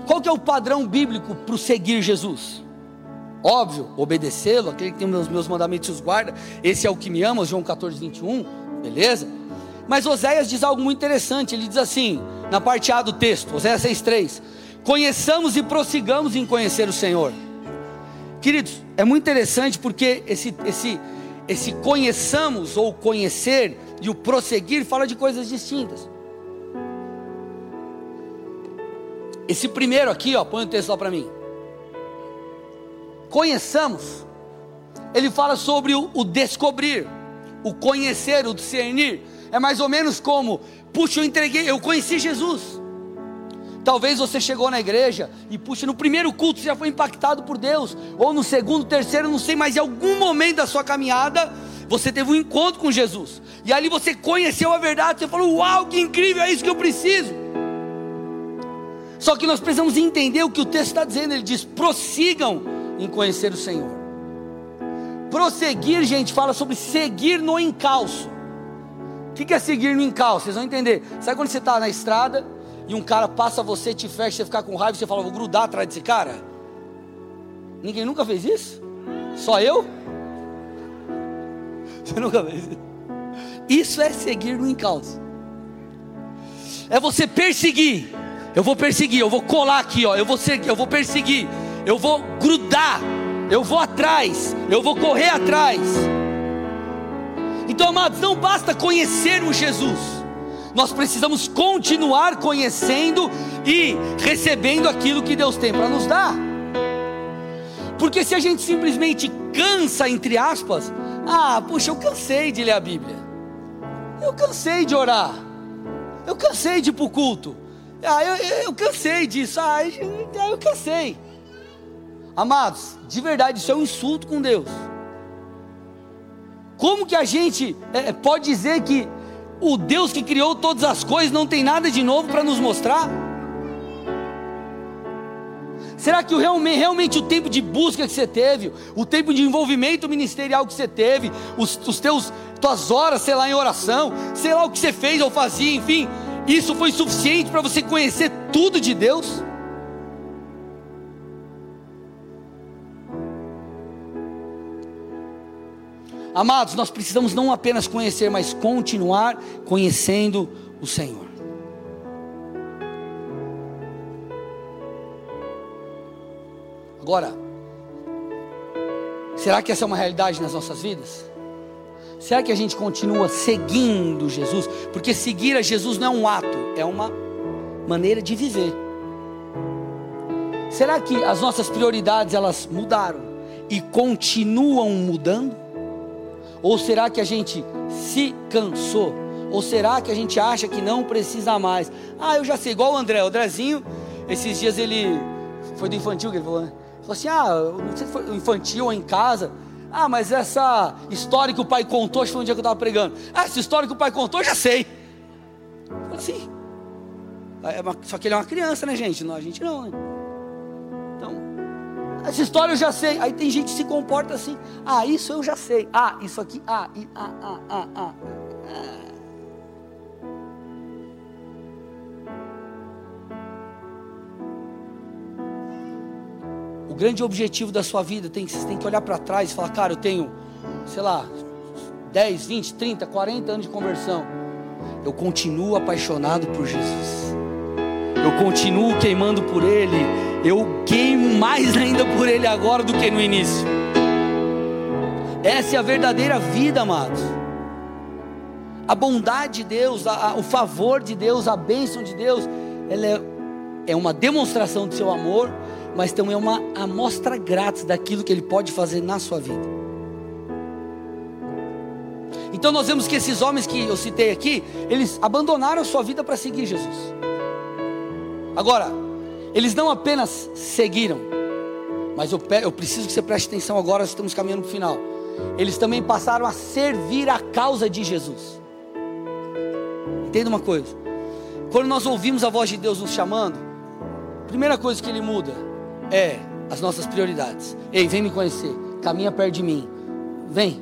Qual que é o padrão bíblico para seguir Jesus? Óbvio, obedecê-lo, aquele que tem os meus mandamentos os guarda. Esse é o que me ama, João 14, 21, beleza? Mas Oséias diz algo muito interessante. Ele diz assim, na parte A do texto, Oséias 6,3: Conheçamos e prossigamos em conhecer o Senhor. Queridos, é muito interessante porque esse, esse, esse conheçamos ou conhecer e o prosseguir fala de coisas distintas. Esse primeiro aqui, ó, põe o texto lá para mim. Conheçamos. Ele fala sobre o, o, descobrir, o conhecer, o discernir. É mais ou menos como, puxa, eu entreguei, eu conheci Jesus. Talvez você chegou na igreja e, puxa, no primeiro culto você já foi impactado por Deus, ou no segundo, terceiro, não sei, mas em algum momento da sua caminhada, você teve um encontro com Jesus, e ali você conheceu a verdade, você falou: Uau, que incrível, é isso que eu preciso. Só que nós precisamos entender o que o texto está dizendo, ele diz: prossigam em conhecer o Senhor. Prosseguir, gente, fala sobre seguir no encalço. O que é seguir no encalço? Vocês vão entender. Sabe quando você está na estrada? E um cara passa você, te fecha, você fica com raiva, você fala, vou grudar atrás desse cara? Ninguém nunca fez isso? Só eu? Você nunca fez isso? Isso é seguir no encalço. É você perseguir. Eu vou perseguir, eu vou colar aqui, ó. Eu vou seguir, eu vou perseguir. Eu vou grudar. Eu vou atrás. Eu vou correr atrás. Então, amados, não basta conhecermos Jesus nós precisamos continuar conhecendo e recebendo aquilo que Deus tem para nos dar. Porque se a gente simplesmente cansa, entre aspas, ah, puxa, eu cansei de ler a Bíblia, eu cansei de orar, eu cansei de ir para o culto, ah, eu, eu cansei disso, ah, eu cansei. Amados, de verdade, isso é um insulto com Deus. Como que a gente é, pode dizer que o Deus que criou todas as coisas não tem nada de novo para nos mostrar? Será que realmente, realmente, o tempo de busca que você teve, o tempo de envolvimento ministerial que você teve, os, os teus tuas horas, sei lá, em oração, sei lá o que você fez ou fazia, enfim, isso foi suficiente para você conhecer tudo de Deus? Amados, nós precisamos não apenas conhecer, mas continuar conhecendo o Senhor. Agora, será que essa é uma realidade nas nossas vidas? Será que a gente continua seguindo Jesus? Porque seguir a Jesus não é um ato, é uma maneira de viver. Será que as nossas prioridades elas mudaram e continuam mudando? Ou será que a gente se cansou? Ou será que a gente acha que não precisa mais? Ah, eu já sei, igual o André, o Andrezinho, esses dias ele foi do infantil que ele falou, né? Falou assim: ah, não sei se foi infantil ou em casa. Ah, mas essa história que o pai contou, acho que foi um dia que eu estava pregando. Ah, essa história que o pai contou, eu já sei. Falei assim. É uma, só que ele é uma criança, né, gente? Não, a gente não, né? Essa história eu já sei. Aí tem gente que se comporta assim. Ah, isso eu já sei. Ah, isso aqui. Ah, e, ah, ah, ah, ah. ah. O grande objetivo da sua vida tem que você tem que olhar para trás e falar, cara, eu tenho, sei lá, 10, 20, 30, 40 anos de conversão. Eu continuo apaixonado por Jesus. Eu continuo queimando por Ele eu queimo mais ainda por Ele agora do que no início. Essa é a verdadeira vida, amados. A bondade de Deus, a, a, o favor de Deus, a bênção de Deus, ela é, é uma demonstração do seu amor, mas também é uma amostra grátis daquilo que Ele pode fazer na sua vida. Então nós vemos que esses homens que eu citei aqui, eles abandonaram a sua vida para seguir Jesus. Agora, eles não apenas seguiram, mas eu, eu preciso que você preste atenção agora, estamos caminhando para o final. Eles também passaram a servir a causa de Jesus. Entenda uma coisa: quando nós ouvimos a voz de Deus nos chamando, a primeira coisa que Ele muda é as nossas prioridades. Ei, vem me conhecer, caminha perto de mim, vem.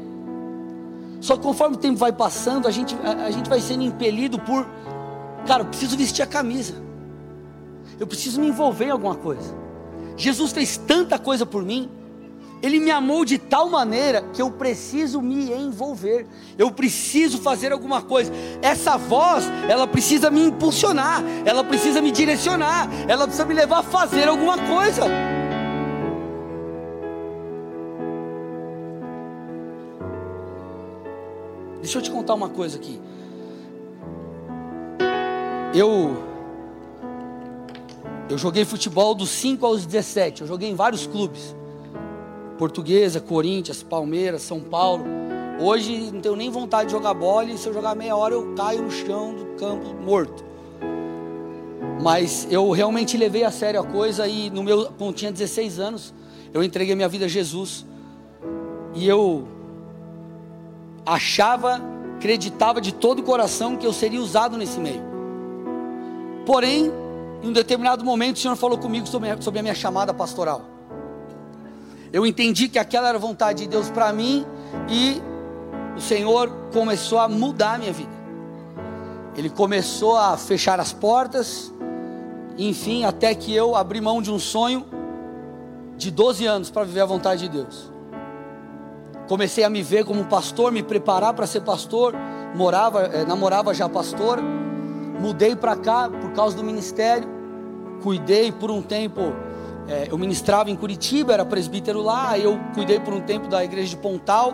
Só que conforme o tempo vai passando, a gente, a, a gente vai sendo impelido por, cara, eu preciso vestir a camisa eu preciso me envolver em alguma coisa. Jesus fez tanta coisa por mim, Ele me amou de tal maneira que eu preciso me envolver, eu preciso fazer alguma coisa. Essa voz, ela precisa me impulsionar, ela precisa me direcionar, ela precisa me levar a fazer alguma coisa. Deixa eu te contar uma coisa aqui. Eu eu joguei futebol dos 5 aos 17. Eu joguei em vários clubes. Portuguesa, Corinthians, Palmeiras, São Paulo. Hoje não tenho nem vontade de jogar bola e se eu jogar meia hora eu caio no chão do campo morto. Mas eu realmente levei a sério a coisa e no meu, quando tinha 16 anos, eu entreguei minha vida a Jesus. E eu achava, acreditava de todo o coração que eu seria usado nesse meio. Porém, em um determinado momento, o Senhor falou comigo sobre, sobre a minha chamada pastoral. Eu entendi que aquela era a vontade de Deus para mim e o Senhor começou a mudar a minha vida. Ele começou a fechar as portas, enfim, até que eu abri mão de um sonho de 12 anos para viver a vontade de Deus. Comecei a me ver como pastor, me preparar para ser pastor, morava, eh, namorava já pastor, mudei para cá por causa do ministério, cuidei por um tempo, eh, eu ministrava em Curitiba, era presbítero lá, eu cuidei por um tempo da igreja de Pontal,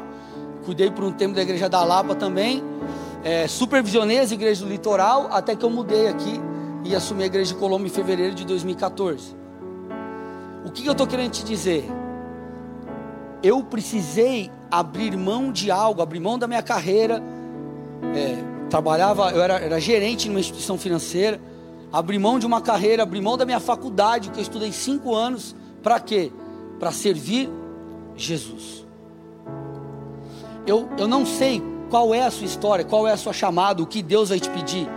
cuidei por um tempo da igreja da Lapa também, é, supervisionei as igrejas do litoral, até que eu mudei aqui e assumi a igreja de Colombo em fevereiro de 2014. O que, que eu estou querendo te dizer? Eu precisei abrir mão de algo, abrir mão da minha carreira. É, trabalhava, eu era, era gerente numa instituição financeira. Abrir mão de uma carreira, abrir mão da minha faculdade, que eu estudei cinco anos. Para quê? Para servir Jesus eu, eu não sei qual é a sua história, qual é a sua chamada, o que Deus vai te pedir.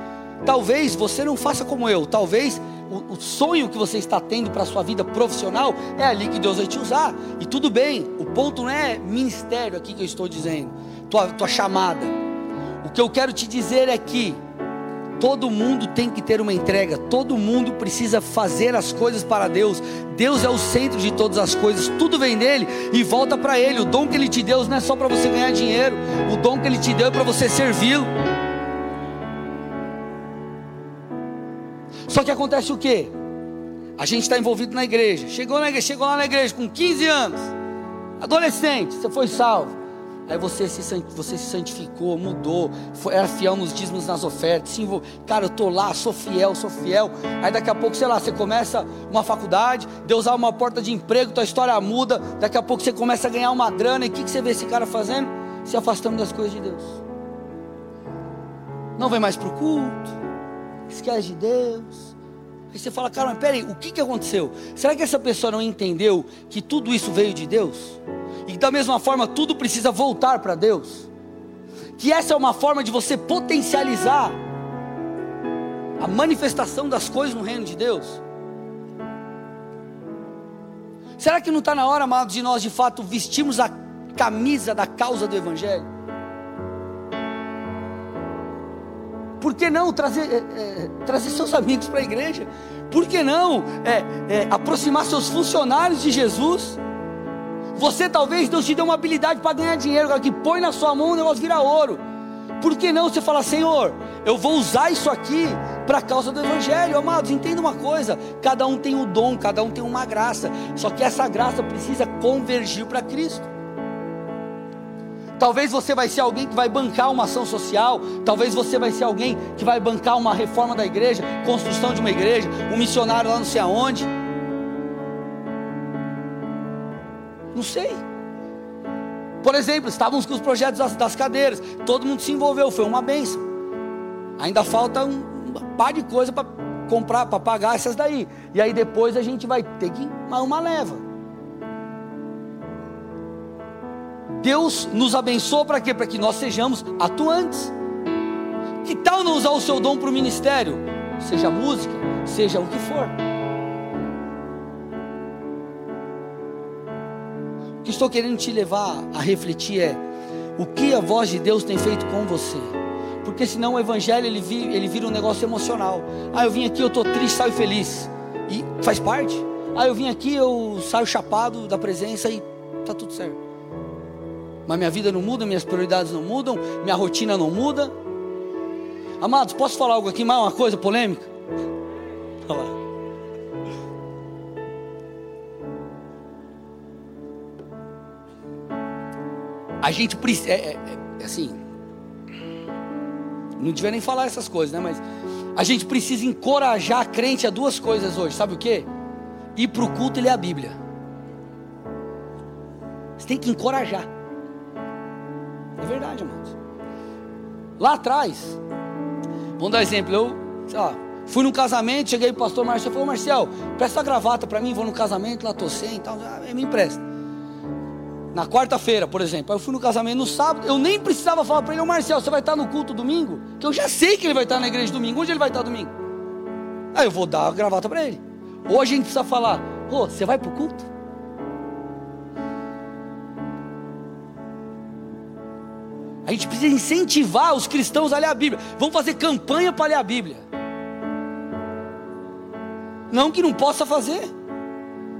Talvez você não faça como eu, talvez o, o sonho que você está tendo para a sua vida profissional é ali que Deus vai te usar. E tudo bem, o ponto não é ministério aqui que eu estou dizendo, tua, tua chamada. O que eu quero te dizer é que Todo mundo tem que ter uma entrega, todo mundo precisa fazer as coisas para Deus. Deus é o centro de todas as coisas, tudo vem dele e volta para ele. O dom que ele te deu não é só para você ganhar dinheiro, o dom que ele te deu é para você servi-lo. Só que acontece o que? A gente está envolvido na igreja. Chegou na igreja, chegou lá na igreja com 15 anos, adolescente, você foi salvo. Aí você se, você se santificou, mudou, foi, era fiel nos dízimos, nas ofertas, se envolveu. Cara, eu tô lá, sou fiel, sou fiel. Aí daqui a pouco, sei lá, você começa uma faculdade, Deus abre uma porta de emprego, tua história muda. Daqui a pouco você começa a ganhar uma grana. E o que, que você vê esse cara fazendo? Se afastando das coisas de Deus. Não vem mais para o culto, esquece de Deus. Aí você fala, cara, mas peraí, o que, que aconteceu? Será que essa pessoa não entendeu que tudo isso veio de Deus? E da mesma forma, tudo precisa voltar para Deus. Que essa é uma forma de você potencializar a manifestação das coisas no reino de Deus. Será que não está na hora, amados, de nós de fato vestirmos a camisa da causa do Evangelho? Por que não trazer, é, é, trazer seus amigos para a igreja? Por que não é, aproximar seus funcionários de Jesus? Você talvez Deus te deu uma habilidade para ganhar dinheiro, que põe na sua mão o negócio vira ouro. Por que não você fala, Senhor, eu vou usar isso aqui para a causa do Evangelho, amados? Entenda uma coisa: cada um tem um dom, cada um tem uma graça, só que essa graça precisa convergir para Cristo. Talvez você vai ser alguém que vai bancar uma ação social, talvez você vai ser alguém que vai bancar uma reforma da igreja, construção de uma igreja, um missionário lá não sei aonde. Não sei. Por exemplo, estávamos com os projetos das, das cadeiras, todo mundo se envolveu, foi uma benção. Ainda falta um, um par de coisa para comprar, para pagar essas daí. E aí depois a gente vai ter que uma, uma leva. Deus nos abençoou para quê? Para que nós sejamos atuantes. Que tal não usar o seu dom para o ministério? Seja música, seja o que for. Que estou querendo te levar a refletir é o que a voz de Deus tem feito com você. Porque senão o evangelho ele vira, ele vira um negócio emocional. Ah, eu vim aqui, eu estou triste, saio feliz. E faz parte. Ah, eu vim aqui, eu saio chapado da presença e está tudo certo. Mas minha vida não muda, minhas prioridades não mudam, minha rotina não muda. Amados, posso falar algo aqui, mais uma coisa polêmica? Olha lá. A gente precisa. É, é, assim. Não devia nem falar essas coisas, né? Mas a gente precisa encorajar a crente a duas coisas hoje. Sabe o que? Ir para o culto e ler a Bíblia. Você tem que encorajar. É verdade, amados. Lá atrás, vamos dar exemplo, eu, sei lá, fui num casamento, cheguei pro pastor Marcelo, falou, Marcel, presta a gravata para mim, vou no casamento, lá tô sem e tal, ah, me empresta. Na quarta-feira, por exemplo, eu fui no casamento no sábado, eu nem precisava falar para ele, ô Marcel, você vai estar no culto domingo? Que eu já sei que ele vai estar na igreja domingo, onde ele vai estar domingo? Aí eu vou dar a gravata para ele. Ou a gente precisa falar, ô, você vai pro culto? A gente precisa incentivar os cristãos a ler a Bíblia. Vamos fazer campanha para ler a Bíblia. Não que não possa fazer.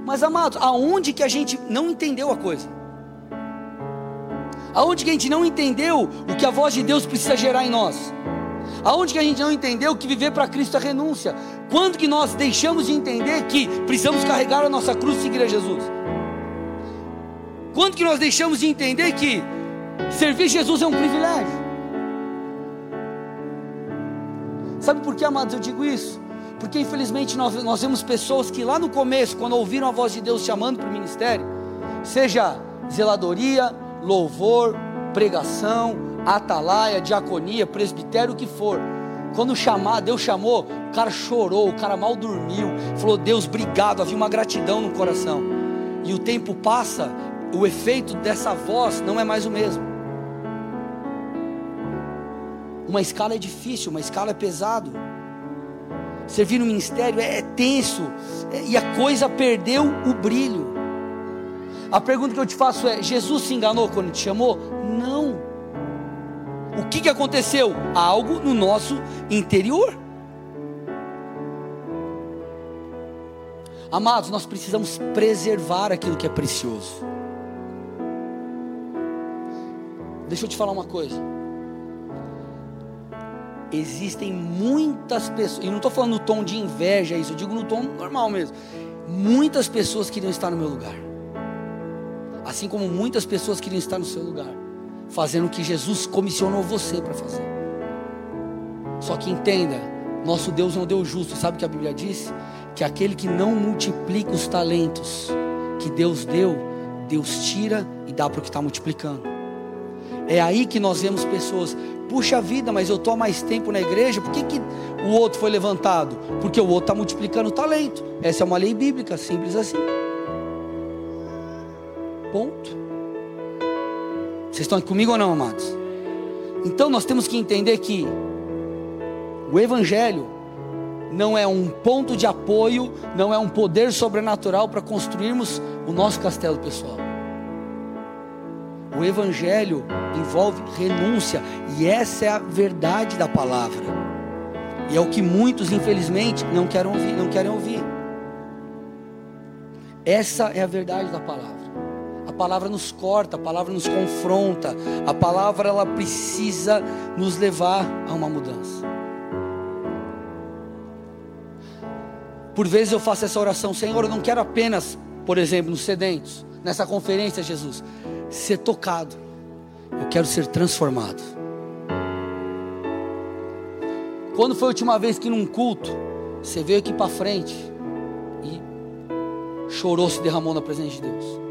Mas amados, aonde que a gente não entendeu a coisa? Aonde que a gente não entendeu o que a voz de Deus precisa gerar em nós? Aonde que a gente não entendeu que viver para Cristo é renúncia? Quando que nós deixamos de entender que precisamos carregar a nossa cruz e seguir a Jesus? Quando que nós deixamos de entender que Servir Jesus é um privilégio. Sabe por que, amados, eu digo isso? Porque infelizmente nós, nós vemos pessoas que lá no começo, quando ouviram a voz de Deus chamando para o ministério, seja zeladoria, louvor, pregação, atalaia, diaconia, presbitério, o que for. Quando chamar, Deus chamou, o cara chorou, o cara mal dormiu, falou: Deus, obrigado, havia uma gratidão no coração. E o tempo passa, o efeito dessa voz não é mais o mesmo. Uma escala é difícil, uma escala é pesado. Servir no ministério é, tenso é, e a coisa perdeu o brilho. A pergunta que eu te faço é: Jesus se enganou quando te chamou? Não. O que, que aconteceu? Algo no nosso interior. Amados, nós precisamos preservar aquilo que é precioso. Deixa eu te falar uma coisa. Existem muitas pessoas, e não estou falando no tom de inveja, isso, eu digo no tom normal mesmo. Muitas pessoas queriam estar no meu lugar, assim como muitas pessoas queriam estar no seu lugar, fazendo o que Jesus comissionou você para fazer. Só que entenda, nosso Deus não deu justo, sabe o que a Bíblia diz? Que aquele que não multiplica os talentos que Deus deu, Deus tira e dá para o que está multiplicando. É aí que nós vemos pessoas, puxa vida, mas eu estou há mais tempo na igreja, por que, que o outro foi levantado? Porque o outro está multiplicando o talento. Essa é uma lei bíblica, simples assim. Ponto. Vocês estão comigo ou não, amados? Então nós temos que entender que o Evangelho não é um ponto de apoio, não é um poder sobrenatural para construirmos o nosso castelo pessoal. O Evangelho envolve renúncia, e essa é a verdade da palavra. E é o que muitos, infelizmente, não querem ouvir, não querem ouvir. Essa é a verdade da palavra. Palavra nos corta, a palavra nos confronta, a palavra ela precisa nos levar a uma mudança. Por vezes eu faço essa oração, Senhor, eu não quero apenas, por exemplo, nos sedentos, nessa conferência, Jesus, ser tocado, eu quero ser transformado. Quando foi a última vez que num culto você veio aqui para frente e chorou, se derramou na presença de Deus?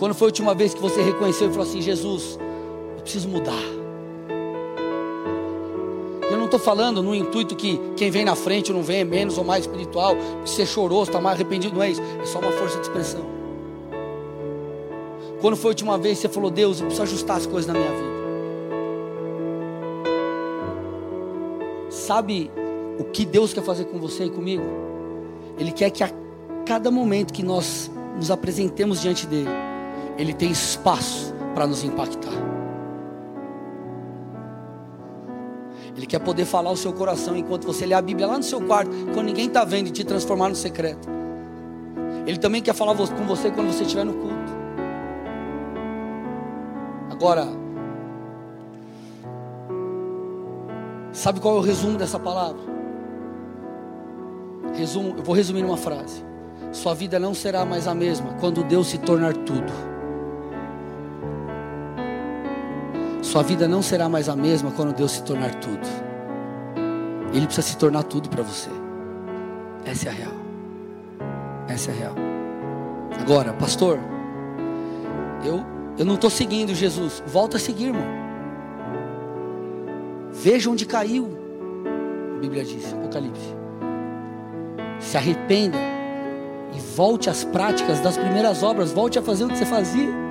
Quando foi a última vez que você reconheceu e falou assim: Jesus, eu preciso mudar? Eu não estou falando no intuito que quem vem na frente não vem é menos ou mais espiritual, que você chorou, está mais arrependido, não é isso, é só uma força de expressão. Quando foi a última vez que você falou, Deus, eu preciso ajustar as coisas na minha vida? Sabe o que Deus quer fazer com você e comigo? Ele quer que a cada momento que nós nos apresentemos diante dele, ele tem espaço para nos impactar. Ele quer poder falar o seu coração enquanto você lê a Bíblia lá no seu quarto, quando ninguém está vendo e te transformar no secreto. Ele também quer falar com você quando você estiver no culto. Agora, sabe qual é o resumo dessa palavra? Resumo, eu vou resumir numa frase. Sua vida não será mais a mesma quando Deus se tornar tudo. Sua vida não será mais a mesma quando Deus se tornar tudo. Ele precisa se tornar tudo para você. Essa é a real. Essa é a real. Agora, pastor, eu Eu não estou seguindo Jesus. Volta a seguir, irmão. Veja onde caiu. A Bíblia diz, Apocalipse. Se arrependa e volte às práticas das primeiras obras. Volte a fazer o que você fazia.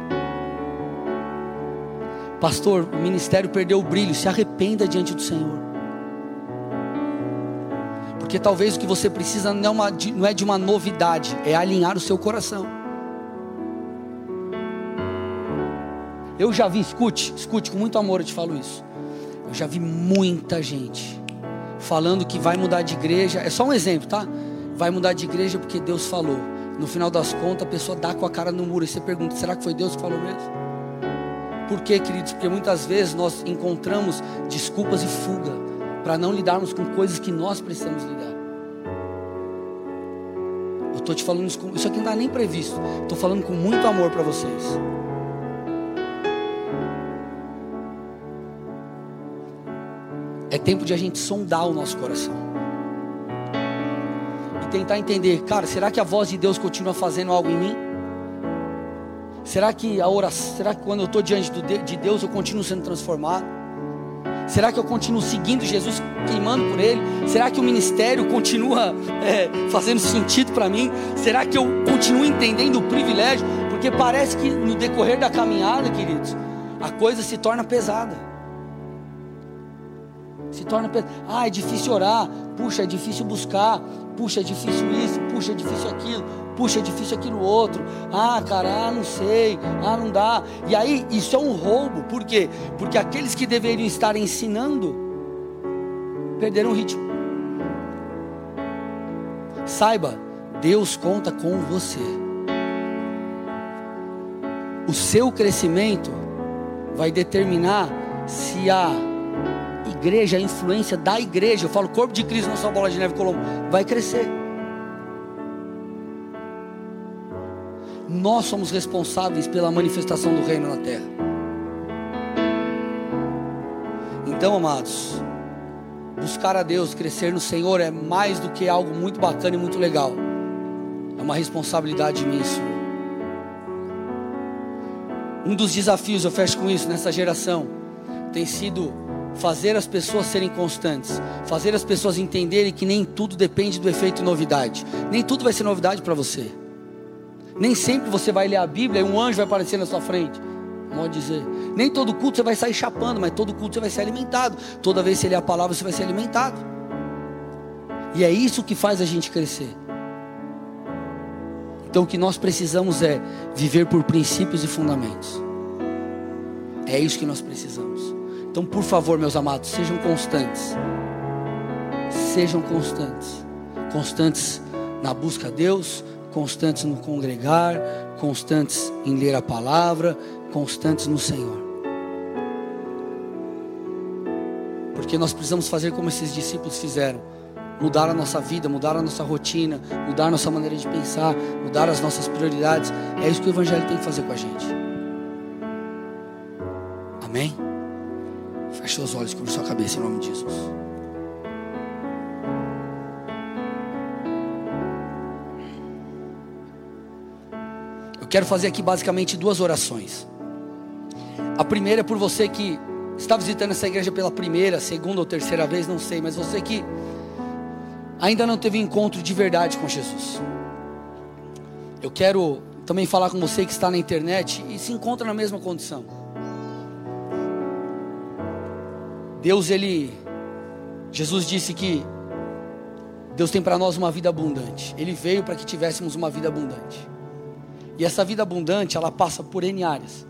Pastor, o ministério perdeu o brilho. Se arrependa diante do Senhor. Porque talvez o que você precisa não é, uma, não é de uma novidade, é alinhar o seu coração. Eu já vi, escute, escute, com muito amor eu te falo isso. Eu já vi muita gente falando que vai mudar de igreja. É só um exemplo, tá? Vai mudar de igreja porque Deus falou. No final das contas, a pessoa dá com a cara no muro e você pergunta: será que foi Deus que falou mesmo? Por quê, queridos? Porque muitas vezes nós encontramos desculpas e fuga para não lidarmos com coisas que nós precisamos lidar. Eu estou te falando isso, isso aqui não está nem previsto. Estou falando com muito amor para vocês. É tempo de a gente sondar o nosso coração. E tentar entender, cara, será que a voz de Deus continua fazendo algo em mim? Será que a oração, será que quando eu estou diante de Deus eu continuo sendo transformado? Será que eu continuo seguindo Jesus, queimando por Ele? Será que o ministério continua é, fazendo sentido para mim? Será que eu continuo entendendo o privilégio? Porque parece que no decorrer da caminhada, queridos, a coisa se torna pesada se torna ah, é difícil orar, puxa, é difícil buscar, puxa, é difícil isso, puxa, é difícil aquilo, puxa, é difícil aquilo outro. Ah, cara, ah, não sei, ah, não dá. E aí, isso é um roubo, por quê? Porque aqueles que deveriam estar ensinando perderam o ritmo. Saiba, Deus conta com você. O seu crescimento vai determinar se a igreja, a influência da igreja, eu falo corpo de Cristo, não só bola de neve Colombo, vai crescer. Nós somos responsáveis pela manifestação do reino na terra. Então, amados, buscar a Deus, crescer no Senhor é mais do que algo muito bacana e muito legal. É uma responsabilidade imensa. Um dos desafios, eu fecho com isso, nessa geração, tem sido fazer as pessoas serem constantes, fazer as pessoas entenderem que nem tudo depende do efeito novidade, nem tudo vai ser novidade para você. Nem sempre você vai ler a Bíblia e um anjo vai aparecer na sua frente. Pode dizer. Nem todo culto você vai sair chapando, mas todo culto você vai ser alimentado. Toda vez que você ler a palavra, você vai ser alimentado. E é isso que faz a gente crescer. Então o que nós precisamos é viver por princípios e fundamentos. É isso que nós precisamos. Então, por favor, meus amados, sejam constantes. Sejam constantes. Constantes na busca a Deus, constantes no congregar, constantes em ler a palavra, constantes no Senhor. Porque nós precisamos fazer como esses discípulos fizeram mudar a nossa vida, mudar a nossa rotina, mudar a nossa maneira de pensar, mudar as nossas prioridades. É isso que o Evangelho tem que fazer com a gente. Amém? Feche seus olhos, cubra sua cabeça em nome de Jesus. Eu quero fazer aqui basicamente duas orações. A primeira é por você que está visitando essa igreja pela primeira, segunda ou terceira vez, não sei, mas você que ainda não teve encontro de verdade com Jesus. Eu quero também falar com você que está na internet e se encontra na mesma condição. Deus, ele. Jesus disse que Deus tem para nós uma vida abundante. Ele veio para que tivéssemos uma vida abundante. E essa vida abundante, ela passa por N áreas.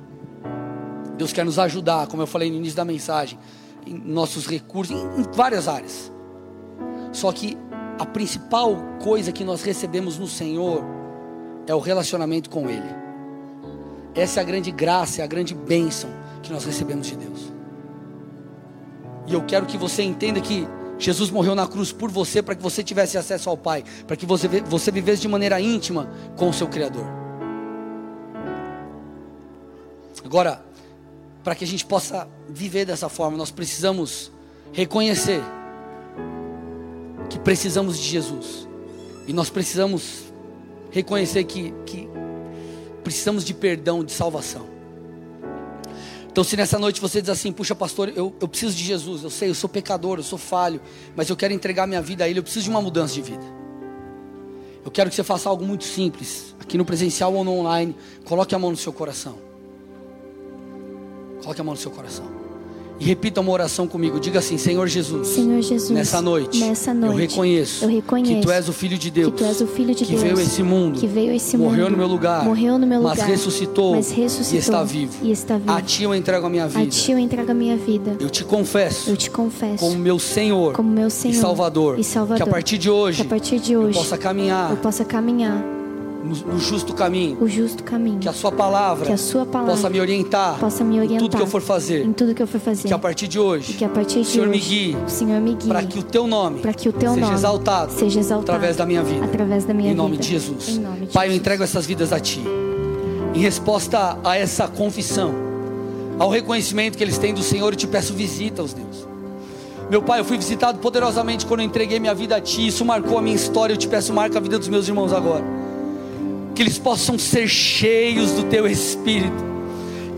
Deus quer nos ajudar, como eu falei no início da mensagem, em nossos recursos, em, em várias áreas. Só que a principal coisa que nós recebemos no Senhor é o relacionamento com Ele. Essa é a grande graça, é a grande bênção que nós recebemos de Deus. E eu quero que você entenda que Jesus morreu na cruz por você para que você tivesse acesso ao Pai, para que você, você vivesse de maneira íntima com o seu Criador. Agora, para que a gente possa viver dessa forma, nós precisamos reconhecer que precisamos de Jesus. E nós precisamos reconhecer que, que precisamos de perdão, de salvação. Então, se nessa noite você diz assim, puxa, pastor, eu, eu preciso de Jesus, eu sei, eu sou pecador, eu sou falho, mas eu quero entregar minha vida a Ele, eu preciso de uma mudança de vida. Eu quero que você faça algo muito simples, aqui no presencial ou no online, coloque a mão no seu coração. Coloque a mão no seu coração. E repita uma oração comigo. Diga assim: Senhor Jesus. Senhor Jesus. Nessa noite. Nessa noite. Eu reconheço. Eu reconheço. Que tu és o filho de Deus. Que tu és o filho de que Deus. veio a esse mundo. Que veio esse morreu mundo. no meu lugar. Morreu no meu lugar. Mas ressuscitou. Mas ressuscitou. E está vivo. E está vivo. A ti eu entrego a minha vida. A ti eu entrego a minha vida. Eu te confesso. Eu te confesso. Como meu Senhor. Como meu Senhor. E Salvador. E Salvador. Que a partir de hoje. Que a partir de hoje. Eu possa caminhar. Eu possa caminhar no, no, justo caminho. O justo caminho. Que a sua palavra, que a sua palavra possa me orientar. Possa me orientar. Em tudo que eu for fazer. Em tudo que eu for fazer. Que a partir de hoje. Que a partir de Senhor hoje, me guie. O Senhor me guie. Para que o teu nome. Para que o teu seja nome exaltado. Seja exaltado. Através da minha vida. Através da minha em nome vida. de Jesus. Em nome de Pai, Jesus. eu entrego essas vidas a ti. Em resposta a essa confissão, ao reconhecimento que eles têm do Senhor, eu te peço visita-os, Deus. Meu Pai, eu fui visitado poderosamente quando eu entreguei minha vida a Ti. Isso marcou a minha história. Eu te peço, marca a vida dos meus irmãos agora que eles possam ser cheios do teu espírito,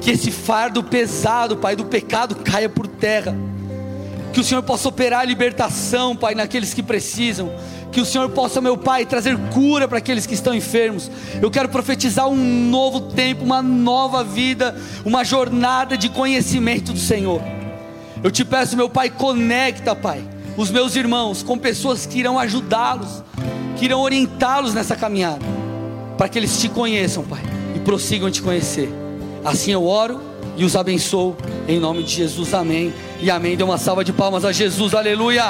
que esse fardo pesado, Pai, do pecado caia por terra, que o Senhor possa operar a libertação, Pai, naqueles que precisam, que o Senhor possa, meu Pai, trazer cura para aqueles que estão enfermos. Eu quero profetizar um novo tempo, uma nova vida, uma jornada de conhecimento do Senhor. Eu te peço, meu Pai, conecta, Pai, os meus irmãos com pessoas que irão ajudá-los, que irão orientá-los nessa caminhada para que eles te conheçam, Pai, e prossigam te conhecer. Assim eu oro e os abençoo em nome de Jesus. Amém. E amém. Dê uma salva de palmas a Jesus. Aleluia.